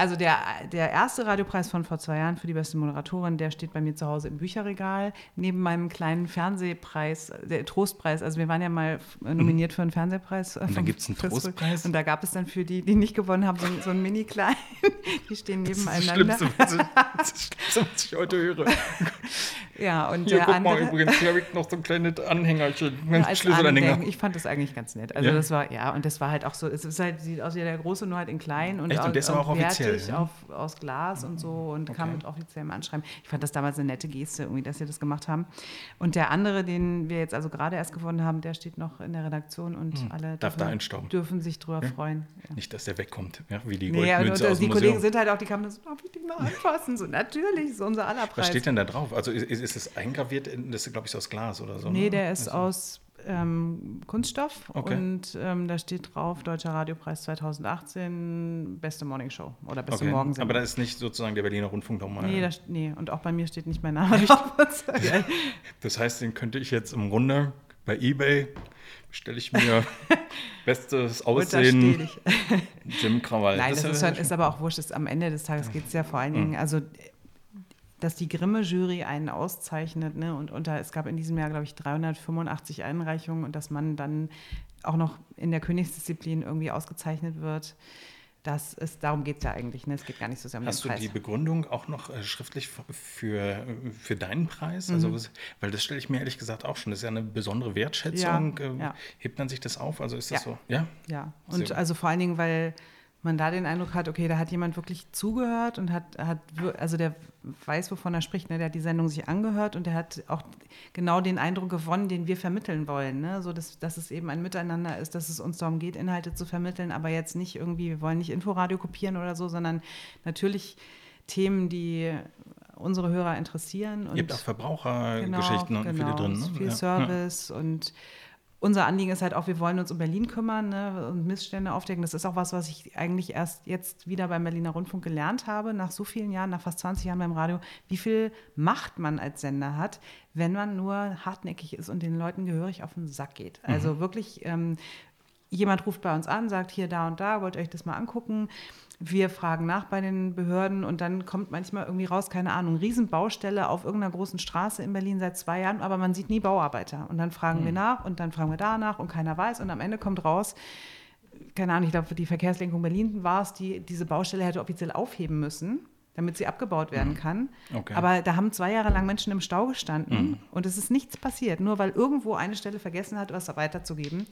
also der, der erste Radiopreis von vor zwei Jahren für die beste Moderatorin, der steht bei mir zu Hause im Bücherregal, neben meinem kleinen Fernsehpreis, der Trostpreis. Also wir waren ja mal nominiert für einen Fernsehpreis. Und dann gibt es einen Trostpreis? Und da gab es dann für die, die nicht gewonnen haben, so, so einen mini-kleinen. Die stehen nebeneinander. Das ist das Schlimmste, ist was ich heute höre. Ja, und Hier, der guck andere, mal, übrigens, hier habe ich noch so ein kleines Anhängerchen. Ja, Schlüsselanhänger. Ich fand das eigentlich ganz nett. Also ja. das war, ja, und das war halt auch so, es ist halt, sieht aus wie der große, nur halt in klein und, Echt? und, und, auch offiziell, wertig auf, aus Glas und so und okay. kam mit offiziellem Anschreiben. Ich fand das damals eine nette Geste, irgendwie, dass sie das gemacht haben. Und der andere, den wir jetzt also gerade erst gewonnen haben, der steht noch in der Redaktion und hm. alle Darf dürfen, dürfen sich drüber ja? freuen. Ja. Nicht, dass der wegkommt, ja, wie die nee, Goldmünze und, und die Kollegen sind halt auch, die kamen so, darf ich den mal anfassen? So, natürlich, so unser aller Preis. Was steht denn da drauf? Also ist, ist es eingraviert, das ist, glaube ich, aus Glas oder so? Nee, ne? der ist also. aus ähm, Kunststoff okay. und ähm, da steht drauf Deutscher Radiopreis 2018, beste Morning Show oder beste okay. Morgensendung. Aber da ist nicht sozusagen der Berliner Rundfunk nochmal. Nee, das, nee, und auch bei mir steht nicht mein Name drauf. das heißt, den könnte ich jetzt im Grunde bei Ebay stelle ich mir bestes Aussehen, Jim Krawall. Nein, das, das ist, halt, ist, aber auch wurscht. Ist, am Ende des Tages geht es ja vor allen Dingen, also dass die Grimme-Jury einen auszeichnet. Ne? Und unter, es gab in diesem Jahr, glaube ich, 385 Einreichungen und dass man dann auch noch in der Königsdisziplin irgendwie ausgezeichnet wird. Das ist, darum geht es ja eigentlich. Ne? Es geht gar nicht so sehr um Hast den Preis. Hast du die Begründung auch noch äh, schriftlich für, für deinen Preis? Mhm. Also, weil das stelle ich mir ehrlich gesagt auch schon. Das ist ja eine besondere Wertschätzung. Ja, äh, ja. Hebt man sich das auf? Also ist das ja. so? Ja. Ja. Und also vor allen Dingen, weil man da den Eindruck hat, okay, da hat jemand wirklich zugehört und hat, hat also der weiß, wovon er spricht, ne? der hat die Sendung sich angehört und der hat auch genau den Eindruck gewonnen, den wir vermitteln wollen. Ne? So, dass, dass es eben ein Miteinander ist, dass es uns darum geht, Inhalte zu vermitteln, aber jetzt nicht irgendwie, wir wollen nicht Inforadio kopieren oder so, sondern natürlich Themen, die unsere Hörer interessieren. Und Ihr habt auch Verbrauchergeschichten genau, und genau, viele drin. Ne? Viel ja. Service ja. und unser Anliegen ist halt auch, wir wollen uns um Berlin kümmern ne, und Missstände aufdecken. Das ist auch was, was ich eigentlich erst jetzt wieder beim Berliner Rundfunk gelernt habe, nach so vielen Jahren, nach fast 20 Jahren beim Radio, wie viel Macht man als Sender hat, wenn man nur hartnäckig ist und den Leuten gehörig auf den Sack geht. Also mhm. wirklich, ähm, jemand ruft bei uns an, sagt hier, da und da, wollt ihr euch das mal angucken? Wir fragen nach bei den Behörden und dann kommt manchmal irgendwie raus, keine Ahnung, Riesenbaustelle auf irgendeiner großen Straße in Berlin seit zwei Jahren, aber man sieht nie Bauarbeiter. Und dann fragen mhm. wir nach und dann fragen wir danach und keiner weiß und am Ende kommt raus, keine Ahnung, ich glaube, die Verkehrslenkung Berlin war es, die diese Baustelle hätte offiziell aufheben müssen damit sie abgebaut werden mhm. kann. Okay. Aber da haben zwei Jahre lang Menschen im Stau gestanden mhm. und es ist nichts passiert, nur weil irgendwo eine Stelle vergessen hat, was weiterzugeben.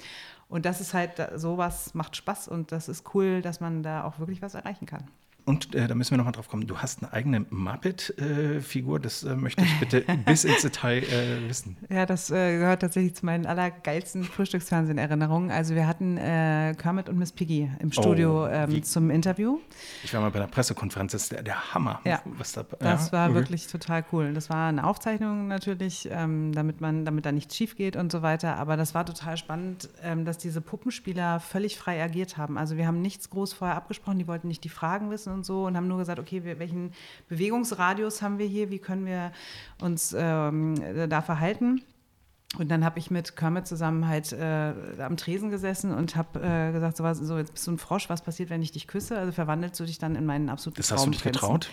Und das ist halt, sowas macht Spaß und das ist cool, dass man da auch wirklich was erreichen kann. Und äh, da müssen wir nochmal drauf kommen. Du hast eine eigene Muppet-Figur. das äh, möchte ich bitte bis ins Detail äh, wissen. Ja, das äh, gehört tatsächlich zu meinen allergeilsten Frühstücksfernsehen-Erinnerungen. Also wir hatten äh, Kermit und Miss Piggy im Studio oh, ähm, zum Interview. Ich war mal bei einer Pressekonferenz. Das ist der, der Hammer. Ja, da, das war okay. wirklich total cool. Das war eine Aufzeichnung natürlich, ähm, damit man, damit da nichts schief geht und so weiter. Aber das war total spannend, ähm, dass diese Puppenspieler völlig frei agiert haben. Also wir haben nichts groß vorher abgesprochen. Die wollten nicht die Fragen wissen und so und haben nur gesagt, okay, welchen Bewegungsradius haben wir hier? Wie können wir uns ähm, da verhalten? Und dann habe ich mit Kermit zusammen halt äh, am Tresen gesessen und habe äh, gesagt, so, was, so, jetzt bist du ein Frosch, was passiert, wenn ich dich küsse? Also verwandelst du dich dann in meinen absoluten Das hast du dich getraut?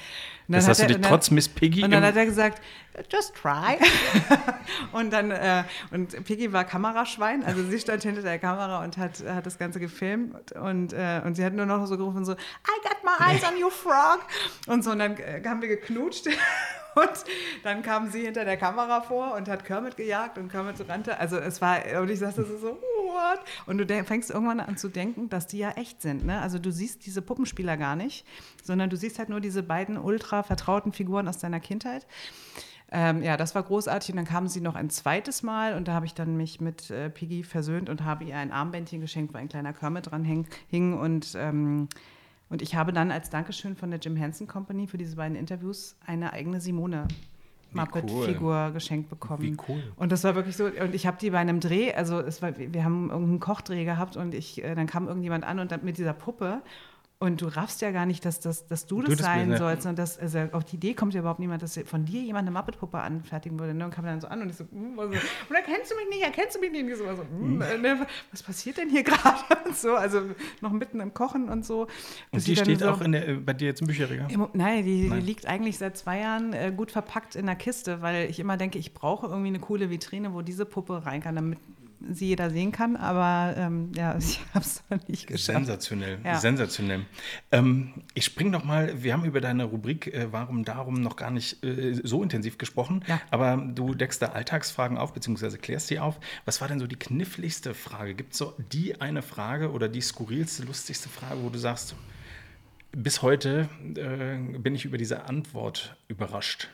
Das hast du dich trotz Miss Piggy Und dann hat er gesagt, just try. und dann, äh, und Piggy war Kameraschwein, also sie stand hinter der Kamera und hat, hat das Ganze gefilmt und, äh, und sie hat nur noch so gerufen so, I got my eyes on you, frog. Und so, und dann äh, haben wir geknutscht und dann kam sie hinter der Kamera vor und hat Kermit gejagt und Kermit rannte. Also es war, und ich sagte so, what? Und du fängst irgendwann an zu denken, dass die ja echt sind. Ne? Also du siehst diese Puppenspieler gar nicht, sondern du siehst halt nur diese beiden ultra vertrauten Figuren aus deiner Kindheit. Ähm, ja, das war großartig. Und dann kamen sie noch ein zweites Mal und da habe ich dann mich mit äh, Piggy versöhnt und habe ihr ein Armbändchen geschenkt, wo ein kleiner Kermit dran hing. hing und ähm, und ich habe dann als Dankeschön von der Jim Henson Company für diese beiden Interviews eine eigene Simone Muppet-Figur cool. geschenkt bekommen. Wie cool. Und das war wirklich so, und ich habe die bei einem Dreh, also es war, wir haben irgendeinen Kochdreh gehabt und ich, äh, dann kam irgendjemand an und dann mit dieser Puppe und du raffst ja gar nicht, dass, dass, dass du das, du das sein bist, sollst. Und das, also auf die Idee kommt ja überhaupt niemand, dass von dir jemand eine Muppet-Puppe anfertigen würde. Ne? Und kam dann so an und ich so, mm, also, und erkennst du mich nicht, erkennst du mich nicht? Und ich so, also, mm, ne, was passiert denn hier gerade? so, also noch mitten im Kochen und so. Und die steht so, auch der, äh, bei dir jetzt im Bücherregal? Im, nein, die, nein, die, liegt eigentlich seit zwei Jahren äh, gut verpackt in der Kiste, weil ich immer denke, ich brauche irgendwie eine coole Vitrine, wo diese Puppe rein kann, damit sie jeder sehen kann, aber ähm, ja, ich habe es noch nicht geschafft. Sensationell, ja. sensationell. Ähm, ich springe noch mal, wir haben über deine Rubrik äh, Warum Darum noch gar nicht äh, so intensiv gesprochen, ja. aber du deckst da Alltagsfragen auf, beziehungsweise klärst sie auf. Was war denn so die kniffligste Frage? Gibt es so die eine Frage oder die skurrilste, lustigste Frage, wo du sagst, bis heute äh, bin ich über diese Antwort überrascht?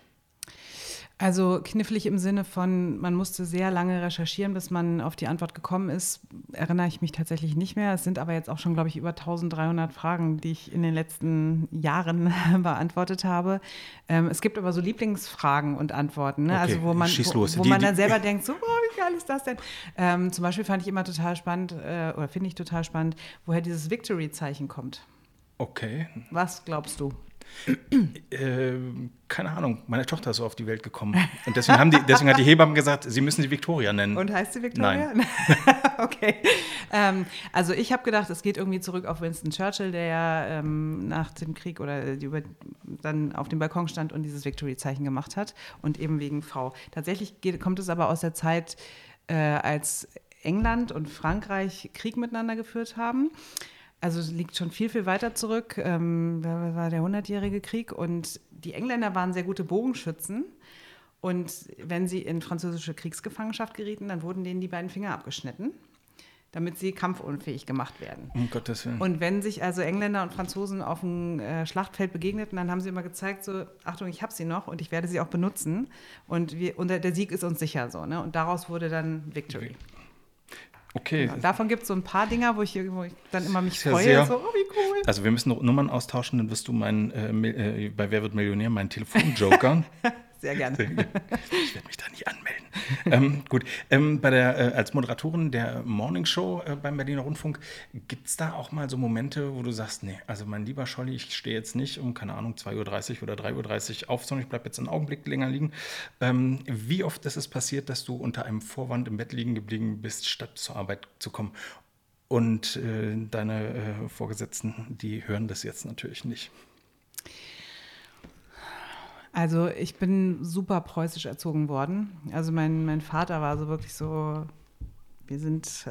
Also knifflig im Sinne von, man musste sehr lange recherchieren, bis man auf die Antwort gekommen ist, erinnere ich mich tatsächlich nicht mehr. Es sind aber jetzt auch schon, glaube ich, über 1300 Fragen, die ich in den letzten Jahren beantwortet habe. Ähm, es gibt aber so Lieblingsfragen und Antworten, ne? okay, also wo man, wo, wo die, man dann selber denkt, so, oh, wie geil ist das denn? Ähm, zum Beispiel fand ich immer total spannend, äh, oder finde ich total spannend, woher dieses Victory-Zeichen kommt. Okay. Was glaubst du? Äh, keine Ahnung, meine Tochter ist so auf die Welt gekommen. Und deswegen, haben die, deswegen hat die Hebamme gesagt, sie müssen sie Victoria nennen. Und heißt sie Victoria? Nein. okay. Ähm, also ich habe gedacht, es geht irgendwie zurück auf Winston Churchill, der ja ähm, nach dem Krieg oder über, dann auf dem Balkon stand und dieses Victory-Zeichen gemacht hat. Und eben wegen Frau. Tatsächlich geht, kommt es aber aus der Zeit, äh, als England und Frankreich Krieg miteinander geführt haben also es liegt schon viel, viel weiter zurück. Ähm, da war der Hundertjährige Krieg und die Engländer waren sehr gute Bogenschützen. Und wenn sie in französische Kriegsgefangenschaft gerieten, dann wurden denen die beiden Finger abgeschnitten, damit sie kampfunfähig gemacht werden. Um Gottes Willen. Und wenn sich also Engländer und Franzosen auf dem äh, Schlachtfeld begegneten, dann haben sie immer gezeigt, so, Achtung, ich habe sie noch und ich werde sie auch benutzen. Und, wir, und der Sieg ist uns sicher so. Ne? Und daraus wurde dann Victory. Okay. Genau. Davon gibt es so ein paar Dinger, wo ich, wo ich dann immer mich freue. So, oh, wie cool. Also wir müssen Nummern austauschen, dann wirst du mein, äh, äh, bei Wer wird Millionär, mein Telefonjoker. Sehr gerne. Ich werde mich da nicht anmelden. ähm, gut, ähm, bei der, äh, als Moderatorin der Morning Show äh, beim Berliner Rundfunk, gibt es da auch mal so Momente, wo du sagst, nee, also mein lieber Scholli, ich stehe jetzt nicht um, keine Ahnung, 2.30 Uhr oder 3.30 Uhr auf, sondern ich bleibe jetzt einen Augenblick länger liegen. Ähm, wie oft ist es passiert, dass du unter einem Vorwand im Bett liegen geblieben bist, statt zur Arbeit zu kommen? Und äh, deine äh, Vorgesetzten, die hören das jetzt natürlich nicht. Also ich bin super preußisch erzogen worden. Also mein, mein Vater war so wirklich so, wir sind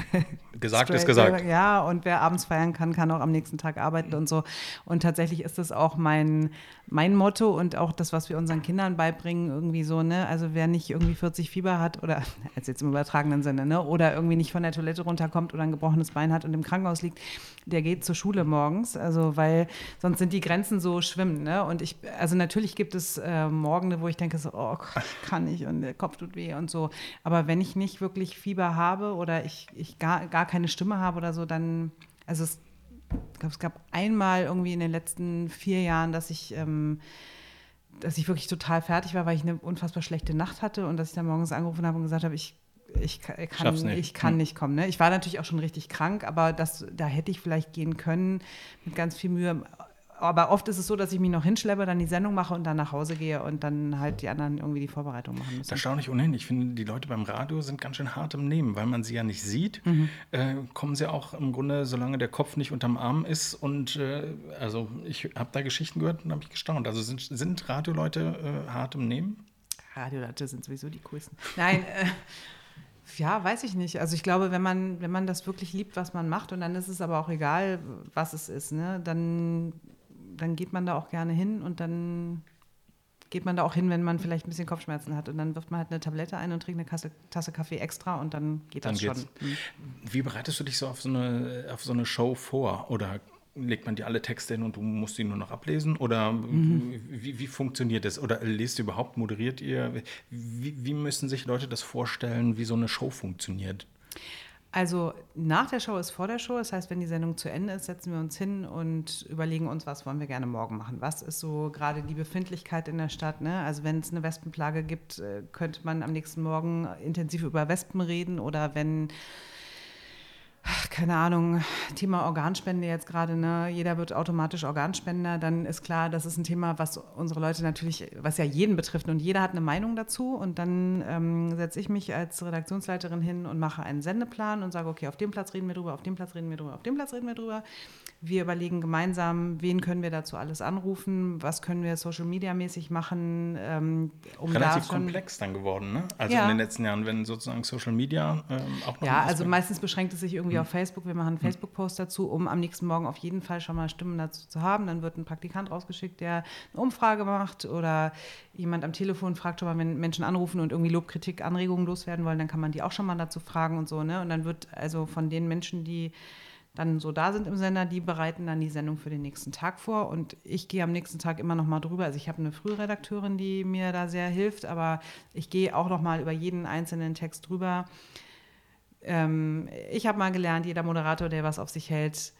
gesagt ist gesagt. Ja, und wer abends feiern kann, kann auch am nächsten Tag arbeiten und so. Und tatsächlich ist das auch mein, mein Motto und auch das, was wir unseren Kindern beibringen, irgendwie so, ne? Also wer nicht irgendwie 40 Fieber hat oder als jetzt im übertragenen Sinne, ne? Oder irgendwie nicht von der Toilette runterkommt oder ein gebrochenes Bein hat und im Krankenhaus liegt, der geht zur Schule morgens. Also weil sonst sind die Grenzen so schwimmen, ne? Und ich, also natürlich gibt es äh, Morgende, wo ich denke so, oh kann ich und der Kopf tut weh und so. Aber wenn ich nicht wirklich Fieber habe oder ich, ich gar, gar keine Stimme habe oder so, dann, also es, ich glaube, es gab einmal irgendwie in den letzten vier Jahren, dass ich, ähm, dass ich wirklich total fertig war, weil ich eine unfassbar schlechte Nacht hatte und dass ich dann morgens angerufen habe und gesagt habe, ich ich kann, nicht. ich kann hm. nicht kommen. Ne? Ich war natürlich auch schon richtig krank, aber das, da hätte ich vielleicht gehen können mit ganz viel Mühe aber oft ist es so, dass ich mich noch hinschleppe, dann die Sendung mache und dann nach Hause gehe und dann halt die anderen irgendwie die Vorbereitung machen müssen. Erstaunlich ohnehin. Ich finde, die Leute beim Radio sind ganz schön hart im Nehmen, weil man sie ja nicht sieht. Mhm. Äh, kommen sie auch im Grunde, solange der Kopf nicht unterm Arm ist. Und äh, also ich habe da Geschichten gehört und habe mich gestaunt. Also sind, sind Radioleute äh, hart im Nehmen? Radioleute sind sowieso die coolsten. Nein, äh, ja, weiß ich nicht. Also ich glaube, wenn man, wenn man das wirklich liebt, was man macht, und dann ist es aber auch egal, was es ist, ne, dann dann geht man da auch gerne hin und dann geht man da auch hin, wenn man vielleicht ein bisschen Kopfschmerzen hat. Und dann wirft man halt eine Tablette ein und trinkt eine Kasse, Tasse Kaffee extra und dann geht dann das geht's. schon. Mhm. Wie bereitest du dich so auf so, eine, auf so eine Show vor? Oder legt man dir alle Texte hin und du musst sie nur noch ablesen? Oder mhm. wie, wie, funktioniert das? Oder lest ihr überhaupt, moderiert ihr? Wie, wie müssen sich Leute das vorstellen, wie so eine Show funktioniert? Also nach der Show ist vor der Show. Das heißt, wenn die Sendung zu Ende ist, setzen wir uns hin und überlegen uns, was wollen wir gerne morgen machen. Was ist so gerade die Befindlichkeit in der Stadt? Ne? Also wenn es eine Wespenplage gibt, äh, könnte man am nächsten Morgen intensiv über Wespen reden. Oder wenn keine Ahnung, Thema Organspende jetzt gerade, ne? jeder wird automatisch Organspender, dann ist klar, das ist ein Thema, was unsere Leute natürlich, was ja jeden betrifft und jeder hat eine Meinung dazu und dann ähm, setze ich mich als Redaktionsleiterin hin und mache einen Sendeplan und sage, okay, auf dem Platz reden wir drüber, auf dem Platz reden wir drüber, auf dem Platz reden wir drüber. Wir überlegen gemeinsam, wen können wir dazu alles anrufen, was können wir Social Media mäßig machen. Ähm, um Relativ da komplex dann geworden, ne? Also ja. in den letzten Jahren, wenn sozusagen Social Media ähm, auch noch Ja, also meistens beschränkt es sich irgendwie hm. auf Facebook. Wir machen einen hm. Facebook-Post dazu, um am nächsten Morgen auf jeden Fall schon mal Stimmen dazu zu haben. Dann wird ein Praktikant rausgeschickt, der eine Umfrage macht oder jemand am Telefon fragt schon mal, wenn Menschen anrufen und irgendwie Lob, Kritik, Anregungen loswerden wollen, dann kann man die auch schon mal dazu fragen und so. Ne? Und dann wird also von den Menschen, die dann so da sind im Sender, die bereiten dann die Sendung für den nächsten Tag vor und ich gehe am nächsten Tag immer noch mal drüber. Also ich habe eine Frühredakteurin, die mir da sehr hilft, aber ich gehe auch noch mal über jeden einzelnen Text drüber. Ähm, ich habe mal gelernt, jeder Moderator, der was auf sich hält,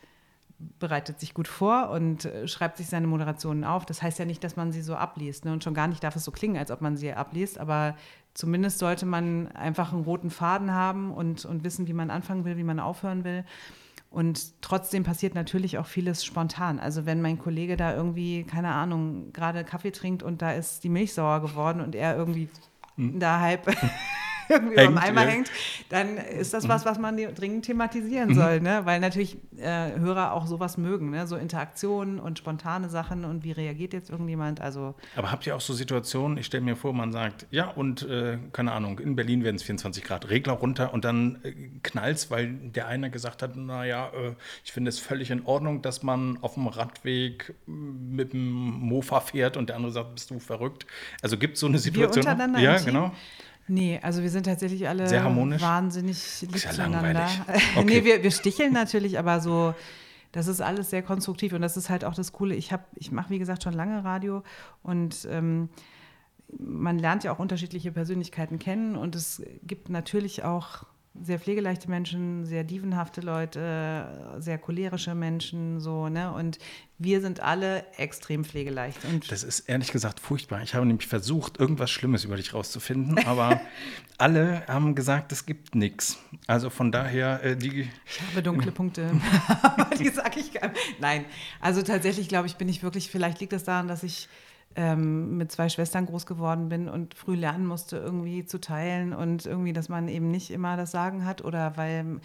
bereitet sich gut vor und äh, schreibt sich seine Moderationen auf. Das heißt ja nicht, dass man sie so abliest. Ne? Und schon gar nicht darf es so klingen, als ob man sie abliest, aber zumindest sollte man einfach einen roten Faden haben und, und wissen, wie man anfangen will, wie man aufhören will. Und trotzdem passiert natürlich auch vieles spontan. Also wenn mein Kollege da irgendwie, keine Ahnung, gerade Kaffee trinkt und da ist die Milch sauer geworden und er irgendwie hm. da halb irgendwie hängt, über Eimer ja. hängt, dann ist das was, was man dringend thematisieren mhm. soll, ne? weil natürlich äh, Hörer auch sowas mögen, ne? so Interaktionen und spontane Sachen und wie reagiert jetzt irgendjemand. Also Aber habt ihr auch so Situationen, ich stelle mir vor, man sagt, ja und äh, keine Ahnung, in Berlin werden es 24 Grad, Regler runter und dann äh, knallt es, weil der eine gesagt hat, naja, äh, ich finde es völlig in Ordnung, dass man auf dem Radweg mit dem Mofa fährt und der andere sagt, bist du verrückt. Also gibt es so eine Situation? Wir untereinander ja, genau. Nee, also wir sind tatsächlich alle Sehr harmonisch. wahnsinnig lieb ja zueinander. Okay. nee, wir, wir sticheln natürlich, aber so, das ist alles sehr konstruktiv und das ist halt auch das Coole. Ich habe, ich mache wie gesagt schon lange Radio und ähm, man lernt ja auch unterschiedliche Persönlichkeiten kennen und es gibt natürlich auch sehr pflegeleichte Menschen, sehr dievenhafte Leute, sehr cholerische Menschen, so, ne? Und wir sind alle extrem pflegeleicht. Und das ist ehrlich gesagt furchtbar. Ich habe nämlich versucht, irgendwas Schlimmes über dich rauszufinden, aber alle haben gesagt, es gibt nichts. Also von daher, äh, die. Ich habe dunkle Punkte. die sage ich gar nicht. Nein, also tatsächlich glaube ich, bin ich wirklich, vielleicht liegt das daran, dass ich ähm, mit zwei Schwestern groß geworden bin und früh lernen musste, irgendwie zu teilen und irgendwie, dass man eben nicht immer das Sagen hat oder weil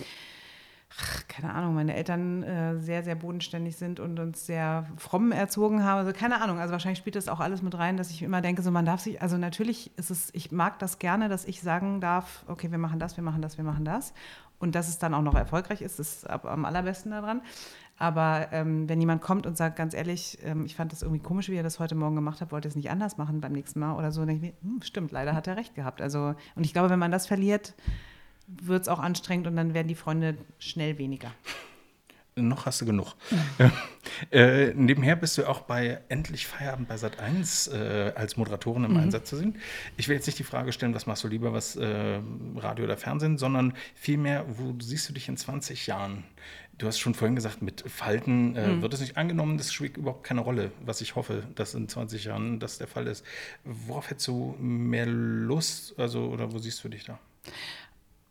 keine Ahnung, meine Eltern äh, sehr, sehr bodenständig sind und uns sehr fromm erzogen haben. Also keine Ahnung, also wahrscheinlich spielt das auch alles mit rein, dass ich immer denke, so man darf sich, also natürlich ist es, ich mag das gerne, dass ich sagen darf, okay, wir machen das, wir machen das, wir machen das. Und dass es dann auch noch erfolgreich ist, ist am allerbesten daran. Aber ähm, wenn jemand kommt und sagt, ganz ehrlich, ähm, ich fand das irgendwie komisch, wie er das heute Morgen gemacht hat, wollte es nicht anders machen beim nächsten Mal oder so, dann denke ich mir, hm, stimmt, leider hat er recht gehabt. Also, und ich glaube, wenn man das verliert, wird es auch anstrengend und dann werden die Freunde schnell weniger. Noch hast du genug. äh, nebenher bist du auch bei Endlich Feierabend bei Sat 1 äh, als Moderatorin im mhm. Einsatz zu sehen. Ich will jetzt nicht die Frage stellen, was machst du lieber, was äh, Radio oder Fernsehen, sondern vielmehr, wo siehst du dich in 20 Jahren? Du hast schon vorhin gesagt, mit Falten äh, mhm. wird es nicht angenommen, das spielt überhaupt keine Rolle, was ich hoffe, dass in 20 Jahren das der Fall ist. Worauf hättest du mehr Lust, also oder wo siehst du dich da?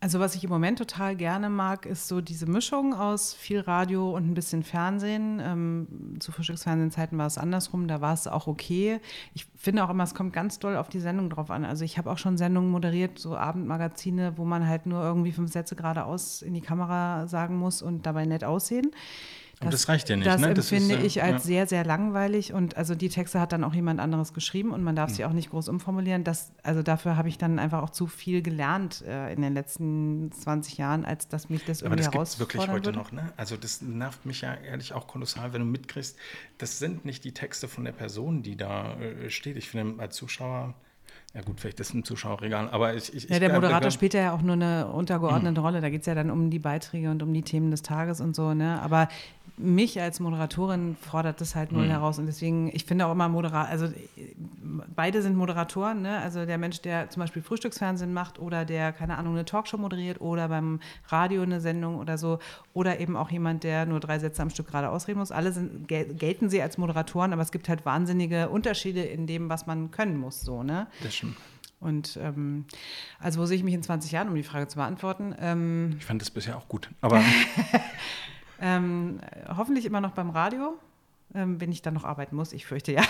Also was ich im Moment total gerne mag, ist so diese Mischung aus viel Radio und ein bisschen Fernsehen. Ähm, zu Frühstücksfernsehzeiten war es andersrum, da war es auch okay. Ich finde auch immer, es kommt ganz doll auf die Sendung drauf an. Also ich habe auch schon Sendungen moderiert, so Abendmagazine, wo man halt nur irgendwie fünf Sätze geradeaus in die Kamera sagen muss und dabei nett aussehen. Das, das reicht ja nicht. Das ne? empfinde ist, äh, ich als ja. sehr, sehr langweilig. Und also die Texte hat dann auch jemand anderes geschrieben und man darf mhm. sie auch nicht groß umformulieren. Das, also dafür habe ich dann einfach auch zu viel gelernt äh, in den letzten 20 Jahren, als dass mich das irgendwie Aber das wirklich heute würde. noch. Ne? Also das nervt mich ja ehrlich auch kolossal, wenn du mitkriegst, das sind nicht die Texte von der Person, die da äh, steht. Ich finde als Zuschauer ja gut, vielleicht ist ein Zuschauerregal, aber ich, ich Ja, der Moderator spielt ja auch nur eine untergeordnete mhm. Rolle. Da geht es ja dann um die Beiträge und um die Themen des Tages und so, ne? Aber mich als Moderatorin fordert das halt null mhm. heraus. Und deswegen, ich finde auch immer Moderator, also beide sind Moderatoren, ne? Also der Mensch, der zum Beispiel Frühstücksfernsehen macht oder der, keine Ahnung, eine Talkshow moderiert oder beim Radio eine Sendung oder so. Oder eben auch jemand, der nur drei Sätze am Stück gerade ausreden muss. Alle sind, gelten sie als Moderatoren, aber es gibt halt wahnsinnige Unterschiede in dem, was man können muss, so, ne? Das stimmt. Und ähm, also wo sehe ich mich in 20 Jahren, um die Frage zu beantworten? Ähm, ich fand das bisher auch gut, aber Ähm, hoffentlich immer noch beim Radio, wenn ich dann noch arbeiten muss. Ich fürchte ja.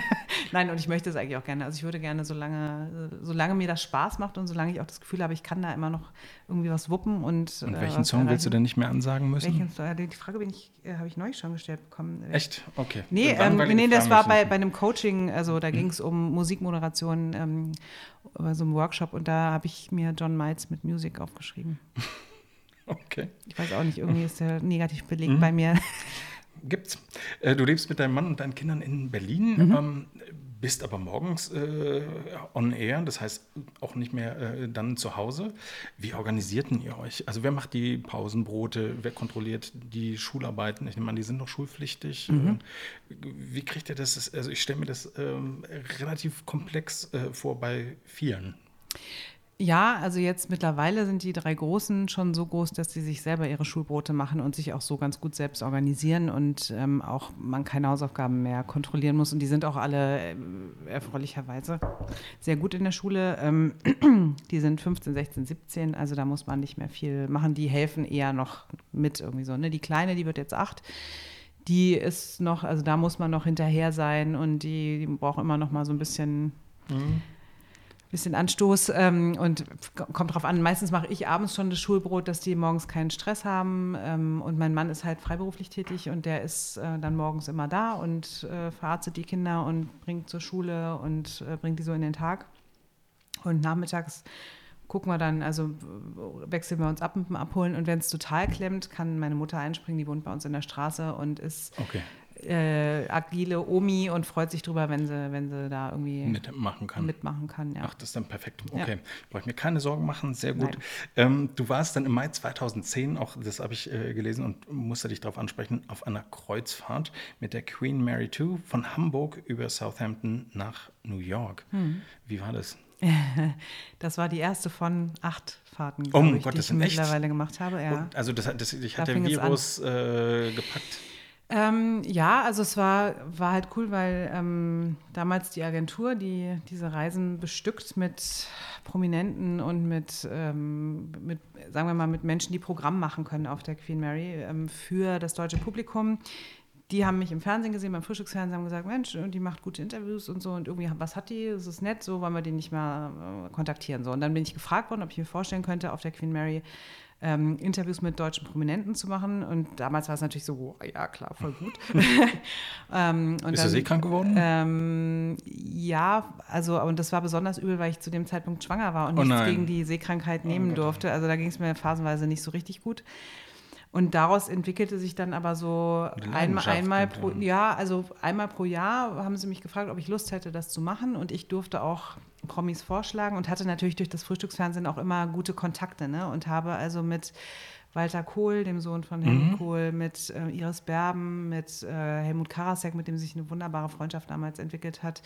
Nein, und ich möchte es eigentlich auch gerne. Also ich würde gerne, solange, solange mir das Spaß macht und solange ich auch das Gefühl habe, ich kann da immer noch irgendwie was wuppen. Und, und welchen äh, Song willst du denn nicht mehr ansagen müssen? Welchen, die Frage äh, habe ich neulich schon gestellt bekommen. Echt? Okay. Nee, ähm, nee das war bei, bei einem Coaching, also da mhm. ging es um Musikmoderation ähm, bei so einem Workshop und da habe ich mir John Miles mit Music aufgeschrieben. Okay. Ich weiß auch nicht, irgendwie ist der negativ belegt mhm. bei mir. Gibt's. Äh, du lebst mit deinem Mann und deinen Kindern in Berlin, mhm. ähm, bist aber morgens äh, on air, das heißt auch nicht mehr äh, dann zu Hause. Wie organisierten ihr euch? Also wer macht die Pausenbrote, wer kontrolliert die Schularbeiten? Ich nehme an, die sind noch schulpflichtig. Mhm. Äh, wie kriegt ihr das? Also ich stelle mir das ähm, relativ komplex äh, vor bei vielen. Ja, also jetzt mittlerweile sind die drei Großen schon so groß, dass sie sich selber ihre Schulbrote machen und sich auch so ganz gut selbst organisieren und ähm, auch man keine Hausaufgaben mehr kontrollieren muss. Und die sind auch alle äh, erfreulicherweise sehr gut in der Schule. Ähm, die sind 15, 16, 17, also da muss man nicht mehr viel machen. Die helfen eher noch mit irgendwie so. Ne? Die Kleine, die wird jetzt acht die ist noch, also da muss man noch hinterher sein und die, die braucht immer noch mal so ein bisschen mhm bisschen Anstoß ähm, und kommt drauf an. Meistens mache ich abends schon das Schulbrot, dass die morgens keinen Stress haben. Ähm, und mein Mann ist halt freiberuflich tätig und der ist äh, dann morgens immer da und äh, verarztet die Kinder und bringt zur Schule und äh, bringt die so in den Tag. Und nachmittags gucken wir dann, also wechseln wir uns ab mit dem Abholen und wenn es total klemmt, kann meine Mutter einspringen, die wohnt bei uns in der Straße und ist okay äh, agile Omi und freut sich drüber, wenn sie, wenn sie da irgendwie mitmachen kann. Mitmachen kann ja. Ach, das ist dann perfekt. Okay, ja. brauche ich mir keine Sorgen machen. Sehr gut. Ähm, du warst dann im Mai 2010, auch das habe ich äh, gelesen und musste dich darauf ansprechen, auf einer Kreuzfahrt mit der Queen Mary II von Hamburg über Southampton nach New York. Hm. Wie war das? Das war die erste von acht Fahrten, oh, ich, Gott, die ich mittlerweile gemacht habe. Ja. Oh, also das, das, ich hatte der Virus äh, gepackt. Ähm, ja, also es war, war halt cool, weil ähm, damals die Agentur, die diese Reisen bestückt mit Prominenten und mit, ähm, mit, sagen wir mal, mit Menschen, die Programm machen können auf der Queen Mary ähm, für das deutsche Publikum, die haben mich im Fernsehen gesehen, beim Frühstücksfernsehen, haben gesagt, Mensch, die macht gute Interviews und so und irgendwie, was hat die, das ist nett, so wollen wir die nicht mehr äh, kontaktieren. So. Und dann bin ich gefragt worden, ob ich mir vorstellen könnte, auf der Queen Mary ähm, Interviews mit deutschen Prominenten zu machen. Und damals war es natürlich so, oh, ja klar, voll gut. ähm, ist dann, er seekrank geworden? Ähm, ja, also und das war besonders übel, weil ich zu dem Zeitpunkt schwanger war und oh nichts gegen die Seekrankheit oh nehmen oh durfte. Also da ging es mir phasenweise nicht so richtig gut. Und daraus entwickelte sich dann aber so einmal, einmal pro ja, also einmal pro Jahr haben sie mich gefragt, ob ich Lust hätte, das zu machen. Und ich durfte auch Promis vorschlagen und hatte natürlich durch das Frühstücksfernsehen auch immer gute Kontakte. Ne? Und habe also mit Walter Kohl, dem Sohn von Helmut mhm. Kohl, mit äh, Iris Berben, mit äh, Helmut Karasek, mit dem sich eine wunderbare Freundschaft damals entwickelt hat,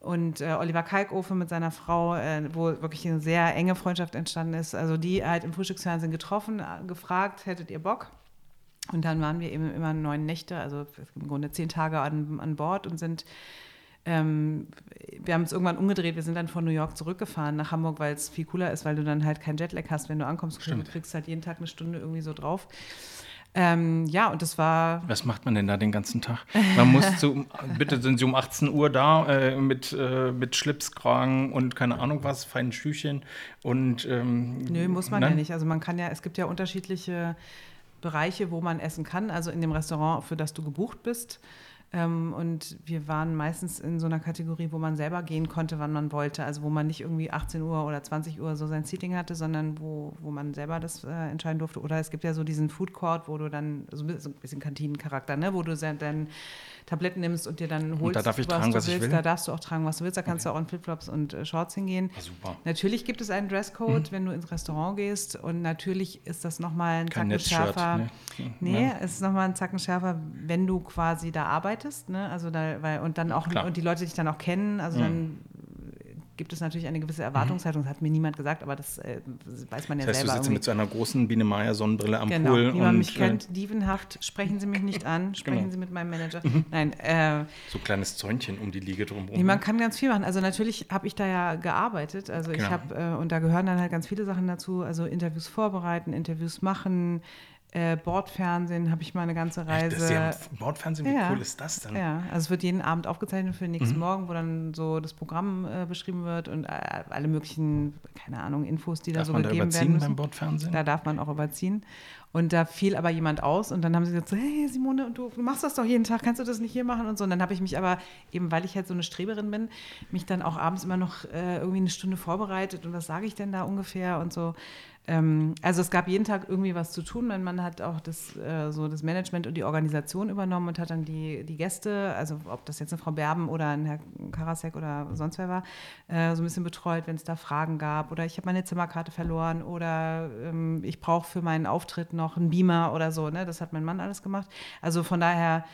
und äh, Oliver Kalkofe mit seiner Frau, äh, wo wirklich eine sehr enge Freundschaft entstanden ist. Also die halt im Frühstücksfernsehen getroffen, äh, gefragt, hättet ihr Bock? Und dann waren wir eben immer neun Nächte, also im Grunde zehn Tage an, an Bord und sind ähm, wir haben es irgendwann umgedreht. Wir sind dann von New York zurückgefahren nach Hamburg, weil es viel cooler ist, weil du dann halt kein Jetlag hast, wenn du ankommst. Stimmt. Du kriegst halt jeden Tag eine Stunde irgendwie so drauf. Ähm, ja, und das war. Was macht man denn da den ganzen Tag? Man muss so, bitte sind Sie um 18 Uhr da äh, mit, äh, mit Schlipskragen und keine Ahnung was, feinen Schüchen und. Ähm, Nö, muss man nein? ja nicht. Also man kann ja, es gibt ja unterschiedliche Bereiche, wo man essen kann. Also in dem Restaurant, für das du gebucht bist. Ähm, und wir waren meistens in so einer Kategorie, wo man selber gehen konnte, wann man wollte. Also wo man nicht irgendwie 18 Uhr oder 20 Uhr so sein Seating hatte, sondern wo, wo man selber das äh, entscheiden durfte. Oder es gibt ja so diesen Food Court, wo du dann, so ein bisschen Kantinencharakter, ne? wo du dann Tabletten nimmst und dir dann holst, da darf ich was tragen, du was willst. Will? Da darfst du auch tragen, was du willst. Da kannst okay. du auch in Flipflops und äh, Shorts hingehen. Ah, super. Natürlich gibt es einen Dresscode, mhm. wenn du ins Restaurant gehst. Und natürlich ist das nochmal ein Zacken schärfer. Ne? Nee, es ist nochmal ein Zacken schärfer, wenn du quasi da arbeitest. Ne? Also da, weil, und dann auch, Klar. und die Leute dich dann auch kennen. Also mhm. dann gibt es natürlich eine gewisse Erwartungshaltung. Das hat mir niemand gesagt, aber das äh, weiß man ja das heißt, selber. Du sitzt mit so einer großen Biene Meier Sonnenbrille am genau, Pool. Wie man mich kennt, äh, dievenhaft, sprechen Sie mich nicht an, sprechen genau. Sie mit meinem Manager. Mhm. Nein. Äh, so ein kleines Zäunchen um die Liege drumherum. Man kann ganz viel machen. Also natürlich habe ich da ja gearbeitet. Also genau. ich habe, äh, und da gehören dann halt ganz viele Sachen dazu. Also Interviews vorbereiten, Interviews machen, äh, Bordfernsehen habe ich mal eine ganze Reise. Haben Bordfernsehen, wie ja. cool ist das denn? Ja, also es wird jeden Abend aufgezeichnet für den nächsten mhm. Morgen, wo dann so das Programm äh, beschrieben wird und äh, alle möglichen, keine Ahnung, Infos, die darf da so man gegeben da überziehen werden müssen. beim Bordfernsehen? Da darf man auch überziehen. Und da fiel aber jemand aus und dann haben sie gesagt, so, hey Simone, du machst das doch jeden Tag, kannst du das nicht hier machen und so. Und dann habe ich mich aber, eben weil ich halt so eine Streberin bin, mich dann auch abends immer noch äh, irgendwie eine Stunde vorbereitet und was sage ich denn da ungefähr und so. Ähm, also es gab jeden Tag irgendwie was zu tun. Mein Mann hat auch das, äh, so das Management und die Organisation übernommen und hat dann die, die Gäste, also ob das jetzt eine Frau Berben oder ein Herr Karasek oder sonst wer war, äh, so ein bisschen betreut, wenn es da Fragen gab oder ich habe meine Zimmerkarte verloren oder ähm, ich brauche für meinen Auftritt noch einen Beamer oder so. Ne? Das hat mein Mann alles gemacht. Also von daher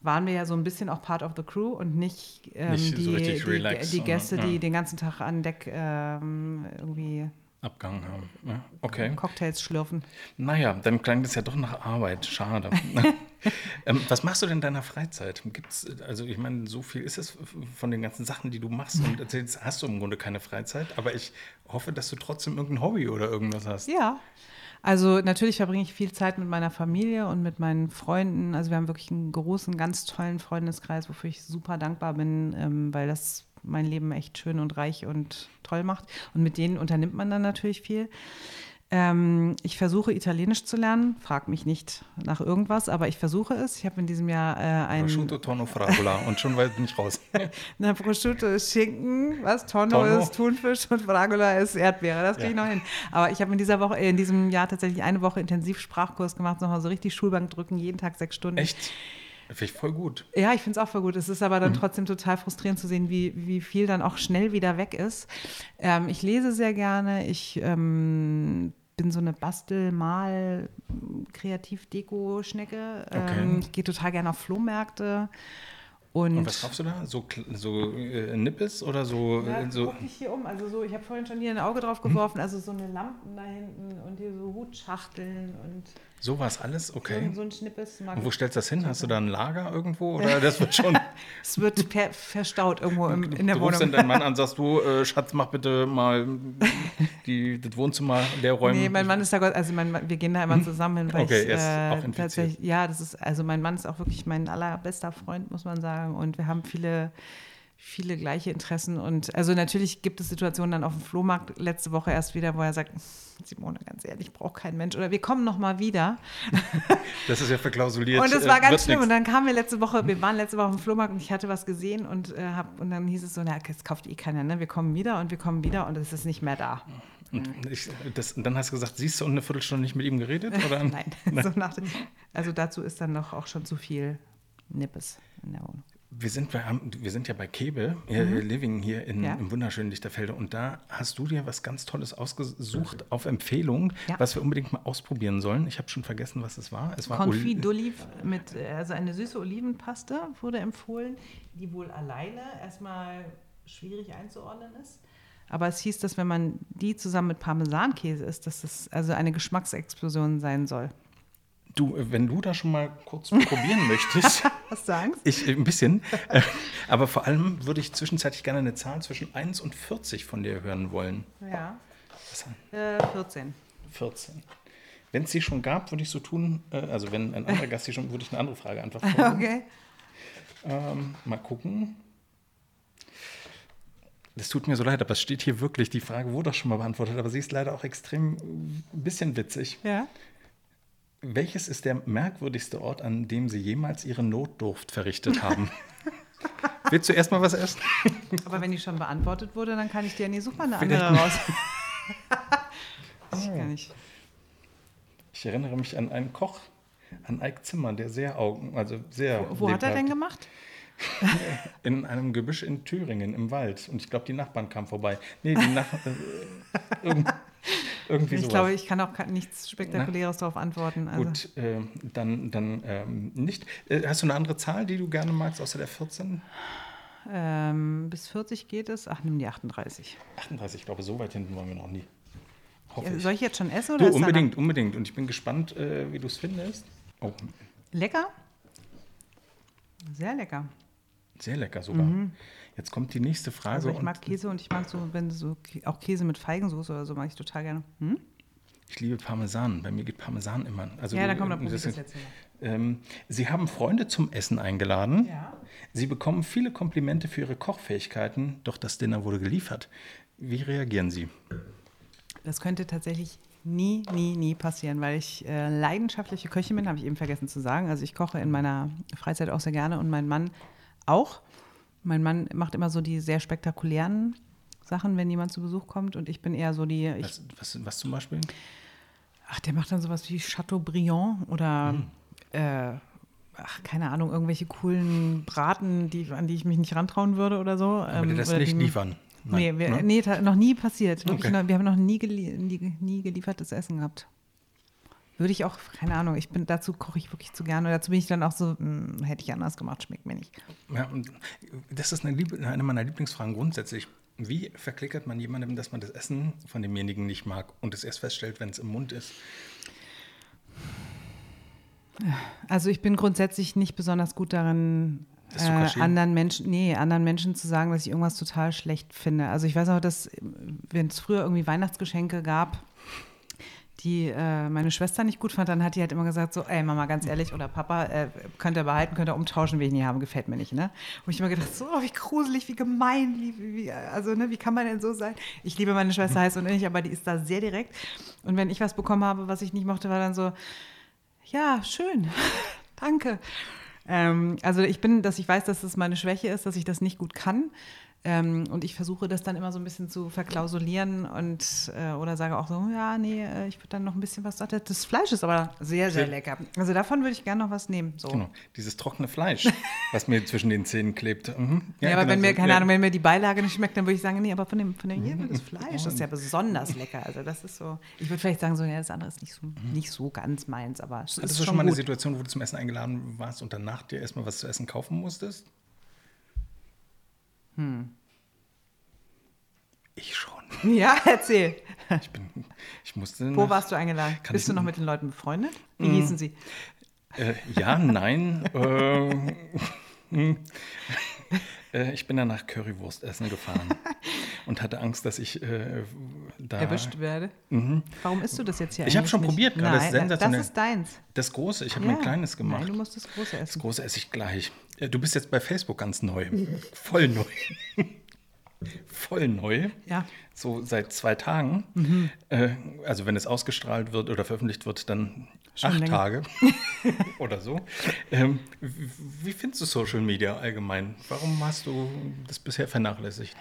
waren wir ja so ein bisschen auch Part of the Crew und nicht, ähm, nicht die, so die, die, Gäste, ja. die den ganzen Tag an Deck ähm, irgendwie abgehangen haben. Ja, okay. Cocktails schlürfen. Naja, dann klang das ja doch nach Arbeit. Schade. ähm, was machst du denn in deiner Freizeit? Gibt's, also ich meine, so viel ist es von den ganzen Sachen, die du machst und erzählst, hast du im Grunde keine Freizeit, aber ich hoffe, dass du trotzdem irgendein Hobby oder irgendwas hast. Ja. Also natürlich verbringe ich viel Zeit mit meiner Familie und mit meinen Freunden. Also wir haben wirklich einen großen, ganz tollen Freundeskreis, wofür ich super dankbar bin, ähm, weil das mein Leben echt schön und reich und toll macht. Und mit denen unternimmt man dann natürlich viel. Ähm, ich versuche Italienisch zu lernen, frag mich nicht nach irgendwas, aber ich versuche es. Ich habe in diesem Jahr äh, ein Prosciutto, Tonno, Fragola und schon weit bin ich raus. Na, Prosciutto ist Schinken, was Tonno, Tonno, ist Thunfisch und Fragola ist Erdbeere. Das kriege ja. ich noch hin. Aber ich habe in dieser Woche, in diesem Jahr tatsächlich eine Woche intensiv Sprachkurs gemacht, nochmal so richtig Schulbank drücken, jeden Tag sechs Stunden. Echt? Finde ich voll gut. Ja, ich finde es auch voll gut. Es ist aber dann mhm. trotzdem total frustrierend zu sehen, wie, wie viel dann auch schnell wieder weg ist. Ähm, ich lese sehr gerne. Ich ähm, bin so eine Bastel-, Mal-, Kreativ-Deko-Schnecke. Okay. Ähm, ich gehe total gerne auf Flohmärkte. Und, und, was kaufst du da? So, so äh, Nippes oder so? Ja, äh, so guck dich hier um. Also so, ich habe vorhin schon hier ein Auge drauf geworfen. Hm. Also so eine Lampen da hinten und hier so Hutschachteln und so war es alles, okay. So ein Schnippes. Und wo stellst du das hin? Hast du da ein Lager irgendwo oder das wird schon? es wird verstaut irgendwo im, in der du Wohnung. Du dann deinen Mann an, sagst du, äh, Schatz, mach bitte mal die, das Wohnzimmer leer räumen. Nee, mein Mann ist da Gott, also mein, wir gehen da immer hm? zusammen hin. Weil okay, ich, er ist äh, auch infiziert. Ja, das ist, also mein Mann ist auch wirklich mein allerbester Freund, muss man sagen. Und wir haben viele viele gleiche Interessen. Und also natürlich gibt es Situationen dann auf dem Flohmarkt letzte Woche erst wieder, wo er sagt, Simone, ganz ehrlich, braucht kein Mensch. Oder wir kommen noch mal wieder. Das ist ja verklausuliert. Und das war ganz schlimm. Nix. Und dann kamen wir letzte Woche, wir waren letzte Woche auf dem Flohmarkt und ich hatte was gesehen und, äh, hab, und dann hieß es so, na, das kauft eh keiner, ne? Wir kommen wieder und wir kommen wieder und es ist nicht mehr da. Und, ich, das, und dann hast du gesagt, siehst du und eine Viertelstunde nicht mit ihm geredet? Oder? Nein, Nein. So nach, also dazu ist dann noch auch schon zu viel Nippes in der Wohnung. Wir sind, bei, wir sind ja bei Kebel, mhm. Living hier in, ja. im wunderschönen Lichterfelde. Und da hast du dir was ganz Tolles ausgesucht auf Empfehlung, ja. was wir unbedingt mal ausprobieren sollen. Ich habe schon vergessen, was es war. Es war Confit d'Olive mit, also eine süße Olivenpaste wurde empfohlen, die wohl alleine erstmal schwierig einzuordnen ist. Aber es hieß, dass wenn man die zusammen mit Parmesankäse isst, dass das also eine Geschmacksexplosion sein soll. Du, wenn du da schon mal kurz probieren möchtest. Hast du Angst? Ich, ein bisschen. Äh, aber vor allem würde ich zwischenzeitlich gerne eine Zahl zwischen 1 und 40 von dir hören wollen. Ja. Äh, 14. 14. Wenn es sie schon gab, würde ich so tun, äh, also wenn ein anderer Gast sie schon, würde ich eine andere Frage einfach fragen. Okay. Ähm, mal gucken. Das tut mir so leid, aber es steht hier wirklich, die Frage wurde doch schon mal beantwortet, aber sie ist leider auch extrem ein bisschen witzig. Ja. Welches ist der merkwürdigste Ort, an dem Sie jemals Ihre Notdurft verrichtet haben? Willst du erst mal was essen? Aber wenn die schon beantwortet wurde, dann kann ich dir nie such mal eine andere raus. ich gar nicht. Ich erinnere mich an einen Koch, an Eik Zimmer, der sehr Augen, also sehr. Wo, wo hat er denn gemacht? in einem Gebüsch in Thüringen im Wald. Und ich glaube, die Nachbarn kamen vorbei. Nee, die Nachbarn. Äh, irgendwie ich sowas. glaube, ich kann auch nichts Spektakuläres darauf antworten. Also. Gut, äh, dann, dann ähm, nicht. Äh, hast du eine andere Zahl, die du gerne magst, außer der 14? Ähm, bis 40 geht es. Ach, nimm die 38. 38, ich glaube, so weit hinten wollen wir noch nie. Ja, soll ich jetzt schon essen? Oder du, unbedingt, unbedingt. Und ich bin gespannt, äh, wie du es findest. Oh. Lecker? Sehr lecker. Sehr lecker sogar. Mhm. Jetzt kommt die nächste Frage. Also ich mag Käse und ich mag so, wenn so auch Käse mit Feigensoße oder so mag ich total gerne. Hm? Ich liebe Parmesan. Bei mir geht Parmesan immer. Also ja, dann kommt dann das jetzt ähm, Sie haben Freunde zum Essen eingeladen. Ja. Sie bekommen viele Komplimente für Ihre Kochfähigkeiten, doch das Dinner wurde geliefert. Wie reagieren Sie? Das könnte tatsächlich nie, nie, nie passieren, weil ich äh, leidenschaftliche Köchin bin, habe ich eben vergessen zu sagen. Also ich koche in meiner Freizeit auch sehr gerne und mein Mann auch. Mein Mann macht immer so die sehr spektakulären Sachen, wenn jemand zu Besuch kommt. Und ich bin eher so die. Ich, was, was, was, zum Beispiel? Ach, der macht dann sowas wie Chateaubriand oder. Mhm. Äh, ach, keine Ahnung, irgendwelche coolen Braten, die, an die ich mich nicht rantrauen würde oder so. Aber ähm, das nicht liefern. Nein, nee, wir, ne? nee, noch nie passiert. Okay. noch, wir haben noch nie, gelie nie, nie geliefertes Essen gehabt. Würde ich auch, keine Ahnung, ich bin dazu koche ich wirklich zu gerne. Dazu bin ich dann auch so, mh, hm, hätte ich anders gemacht, schmeckt mir nicht. Ja, das ist eine, eine meiner Lieblingsfragen grundsätzlich. Wie verklickert man jemandem, dass man das Essen von demjenigen nicht mag und es erst feststellt, wenn es im Mund ist? Also ich bin grundsätzlich nicht besonders gut darin, äh, anderen Menschen, nee, anderen Menschen zu sagen, dass ich irgendwas total schlecht finde. Also ich weiß auch, dass wenn es früher irgendwie Weihnachtsgeschenke gab, die äh, meine Schwester nicht gut fand, dann hat die halt immer gesagt so, ey Mama, ganz ehrlich, oder Papa, äh, könnt ihr behalten, könnt ihr umtauschen, will ich nicht haben, gefällt mir nicht, ne? Und ich immer gedacht, so, oh, wie gruselig, wie gemein, wie, wie, also, ne, wie kann man denn so sein? Ich liebe meine Schwester heiß und ähnlich, aber die ist da sehr direkt. Und wenn ich was bekommen habe, was ich nicht mochte, war dann so, ja, schön, danke. Ähm, also ich bin, dass ich weiß, dass das meine Schwäche ist, dass ich das nicht gut kann. Ähm, und ich versuche das dann immer so ein bisschen zu verklausulieren und äh, oder sage auch so, ja, nee, äh, ich würde dann noch ein bisschen was. Das Fleisch ist aber sehr, sehr lecker. Also davon würde ich gerne noch was nehmen. So. Genau, dieses trockene Fleisch, was mir zwischen den Zähnen klebt. Mhm. Ja, ja, aber genau wenn mir, keine ja. Ahnung, wenn mir die Beilage nicht schmeckt, dann würde ich sagen, nee, aber von dem, von dem hier, das Fleisch, das ist ja besonders lecker. Also das ist so, ich würde vielleicht sagen, so, ja, das andere ist nicht so, mhm. nicht so ganz meins, aber es Hattest ist du schon mal gut. eine Situation, wo du zum Essen eingeladen warst und danach dir erstmal was zu essen kaufen musstest? Hm. Ich. Ja, erzähl. Ich, bin, ich musste. Wo nach, warst du eingeladen? Bist du noch mit den Leuten befreundet? Wie mm, hießen sie? Äh, ja, nein. äh, äh, ich bin dann nach Currywurst essen gefahren und hatte Angst, dass ich äh, da erwischt werde. Mhm. Warum isst du das jetzt hier? Ich habe schon nicht? probiert. Nein, das ist Das ist deins. Das große. Ich habe ja. ein kleines gemacht. Nein, du musst das große essen. Das große esse ich gleich. du bist jetzt bei Facebook ganz neu. Voll neu. Voll neu. Ja. So seit zwei Tagen. Mhm. Äh, also wenn es ausgestrahlt wird oder veröffentlicht wird, dann Schon acht länger. Tage oder so. Ähm, wie findest du Social Media allgemein? Warum hast du das bisher vernachlässigt?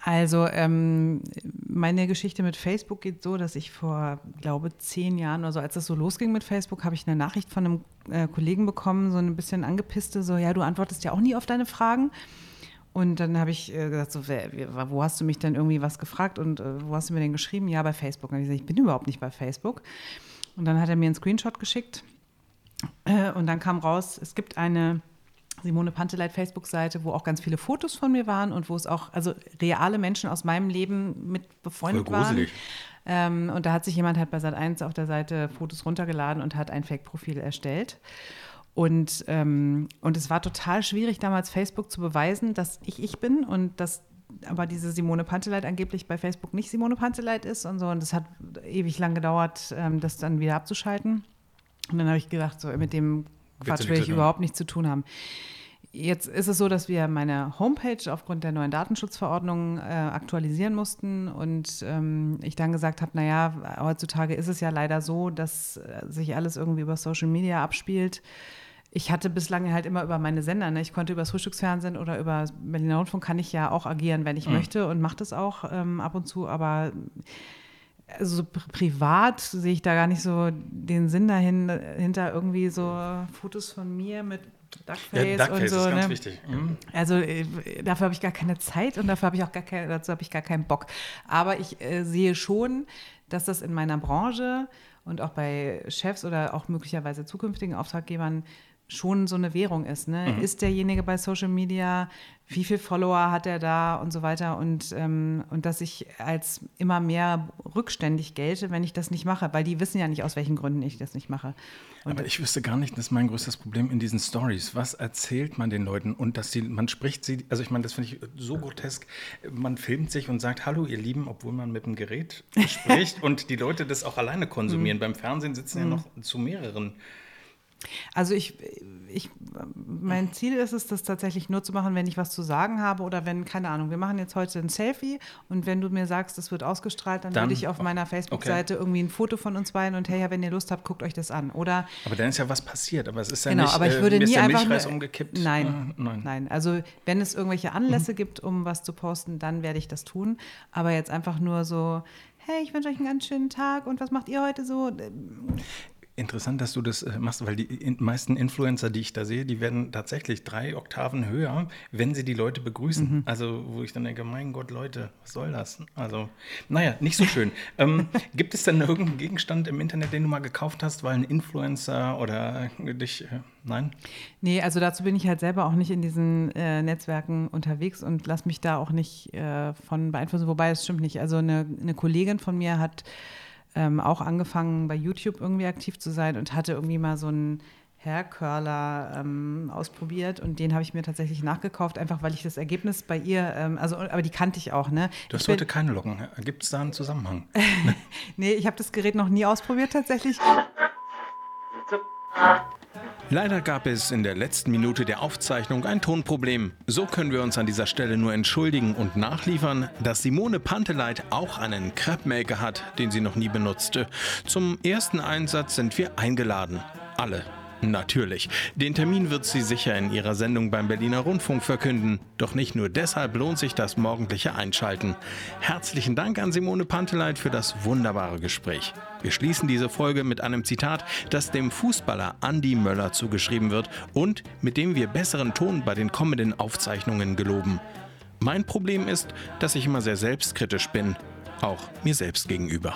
Also ähm, meine Geschichte mit Facebook geht so, dass ich vor, glaube zehn Jahren oder so, als das so losging mit Facebook, habe ich eine Nachricht von einem äh, Kollegen bekommen, so ein bisschen angepisste, so ja, du antwortest ja auch nie auf deine Fragen. Und dann habe ich äh, gesagt, so, wo hast du mich denn irgendwie was gefragt und äh, wo hast du mir denn geschrieben? Ja, bei Facebook. Und ich gesagt, ich bin überhaupt nicht bei Facebook. Und dann hat er mir einen Screenshot geschickt. Äh, und dann kam raus, es gibt eine Simone Panteleit Facebook-Seite, wo auch ganz viele Fotos von mir waren und wo es auch, also reale Menschen aus meinem Leben mit befreundet waren. Ähm, und da hat sich jemand halt bei Sat1 auf der Seite Fotos runtergeladen und hat ein Fake-Profil erstellt. Und, ähm, und es war total schwierig, damals Facebook zu beweisen, dass ich ich bin und dass aber diese Simone Panteleit angeblich bei Facebook nicht Simone Panteleit ist und so. Und es hat ewig lang gedauert, ähm, das dann wieder abzuschalten. Und dann habe ich gedacht, so mit dem Quatsch will ich überhaupt nichts zu tun haben. Jetzt ist es so, dass wir meine Homepage aufgrund der neuen Datenschutzverordnung äh, aktualisieren mussten und ähm, ich dann gesagt habe, naja, heutzutage ist es ja leider so, dass äh, sich alles irgendwie über Social Media abspielt ich hatte bislang halt immer über meine Sender, ne? ich konnte über das Frühstücksfernsehen oder über Berliner Rundfunk kann ich ja auch agieren, wenn ich mhm. möchte und mache das auch ähm, ab und zu, aber also privat sehe ich da gar nicht so den Sinn dahin, hinter irgendwie so Fotos von mir mit Duckface, ja, Duckface und so. Ist ganz ne? wichtig. Mhm. Also äh, dafür habe ich gar keine Zeit und dafür habe ich auch gar keine, dazu habe ich gar keinen Bock. Aber ich äh, sehe schon, dass das in meiner Branche und auch bei Chefs oder auch möglicherweise zukünftigen Auftraggebern schon so eine Währung ist. Ne? Mhm. Ist derjenige bei Social Media, wie viele Follower hat er da und so weiter und, ähm, und dass ich als immer mehr rückständig gelte, wenn ich das nicht mache, weil die wissen ja nicht, aus welchen Gründen ich das nicht mache. Und Aber ich wüsste gar nicht, das ist mein größtes Problem in diesen Stories. Was erzählt man den Leuten und dass sie, man spricht sie, also ich meine, das finde ich so grotesk. Man filmt sich und sagt, hallo ihr Lieben, obwohl man mit dem Gerät spricht und die Leute das auch alleine konsumieren. Mhm. Beim Fernsehen sitzen ja mhm. noch zu mehreren also ich, ich, mein Ziel ist es, das tatsächlich nur zu machen, wenn ich was zu sagen habe oder wenn, keine Ahnung, wir machen jetzt heute ein Selfie und wenn du mir sagst, das wird ausgestrahlt, dann, dann würde ich auf meiner Facebook-Seite okay. irgendwie ein Foto von uns beiden und hey, ja, wenn ihr Lust habt, guckt euch das an. Oder aber dann ist ja was passiert, aber es ist ja genau, nicht, aber ich würde äh, nie einfach Milchreis umgekippt. Nein, äh, nein, nein. Also wenn es irgendwelche Anlässe mhm. gibt, um was zu posten, dann werde ich das tun. Aber jetzt einfach nur so, hey, ich wünsche euch einen ganz schönen Tag und was macht ihr heute so? Interessant, dass du das äh, machst, weil die meisten Influencer, die ich da sehe, die werden tatsächlich drei Oktaven höher, wenn sie die Leute begrüßen. Mhm. Also, wo ich dann denke, mein Gott, Leute, was soll das? Also, naja, nicht so schön. ähm, gibt es denn irgendeinen Gegenstand im Internet, den du mal gekauft hast, weil ein Influencer oder dich, äh, nein? Nee, also dazu bin ich halt selber auch nicht in diesen äh, Netzwerken unterwegs und lass mich da auch nicht äh, von beeinflussen. Wobei, es stimmt nicht. Also, eine, eine Kollegin von mir hat ähm, auch angefangen, bei YouTube irgendwie aktiv zu sein und hatte irgendwie mal so einen Haircurler ähm, ausprobiert und den habe ich mir tatsächlich nachgekauft, einfach weil ich das Ergebnis bei ihr, ähm, also aber die kannte ich auch. Ne? Du hast heute keine Locken. Gibt es da einen Zusammenhang? nee, ich habe das Gerät noch nie ausprobiert tatsächlich. Leider gab es in der letzten Minute der Aufzeichnung ein Tonproblem. So können wir uns an dieser Stelle nur entschuldigen und nachliefern, dass Simone Panteleit auch einen Crepmaker hat, den sie noch nie benutzte. Zum ersten Einsatz sind wir eingeladen. Alle. Natürlich. Den Termin wird sie sicher in ihrer Sendung beim Berliner Rundfunk verkünden. Doch nicht nur deshalb lohnt sich das morgendliche Einschalten. Herzlichen Dank an Simone Panteleit für das wunderbare Gespräch. Wir schließen diese Folge mit einem Zitat, das dem Fußballer Andy Möller zugeschrieben wird und mit dem wir besseren Ton bei den kommenden Aufzeichnungen geloben. Mein Problem ist, dass ich immer sehr selbstkritisch bin, auch mir selbst gegenüber.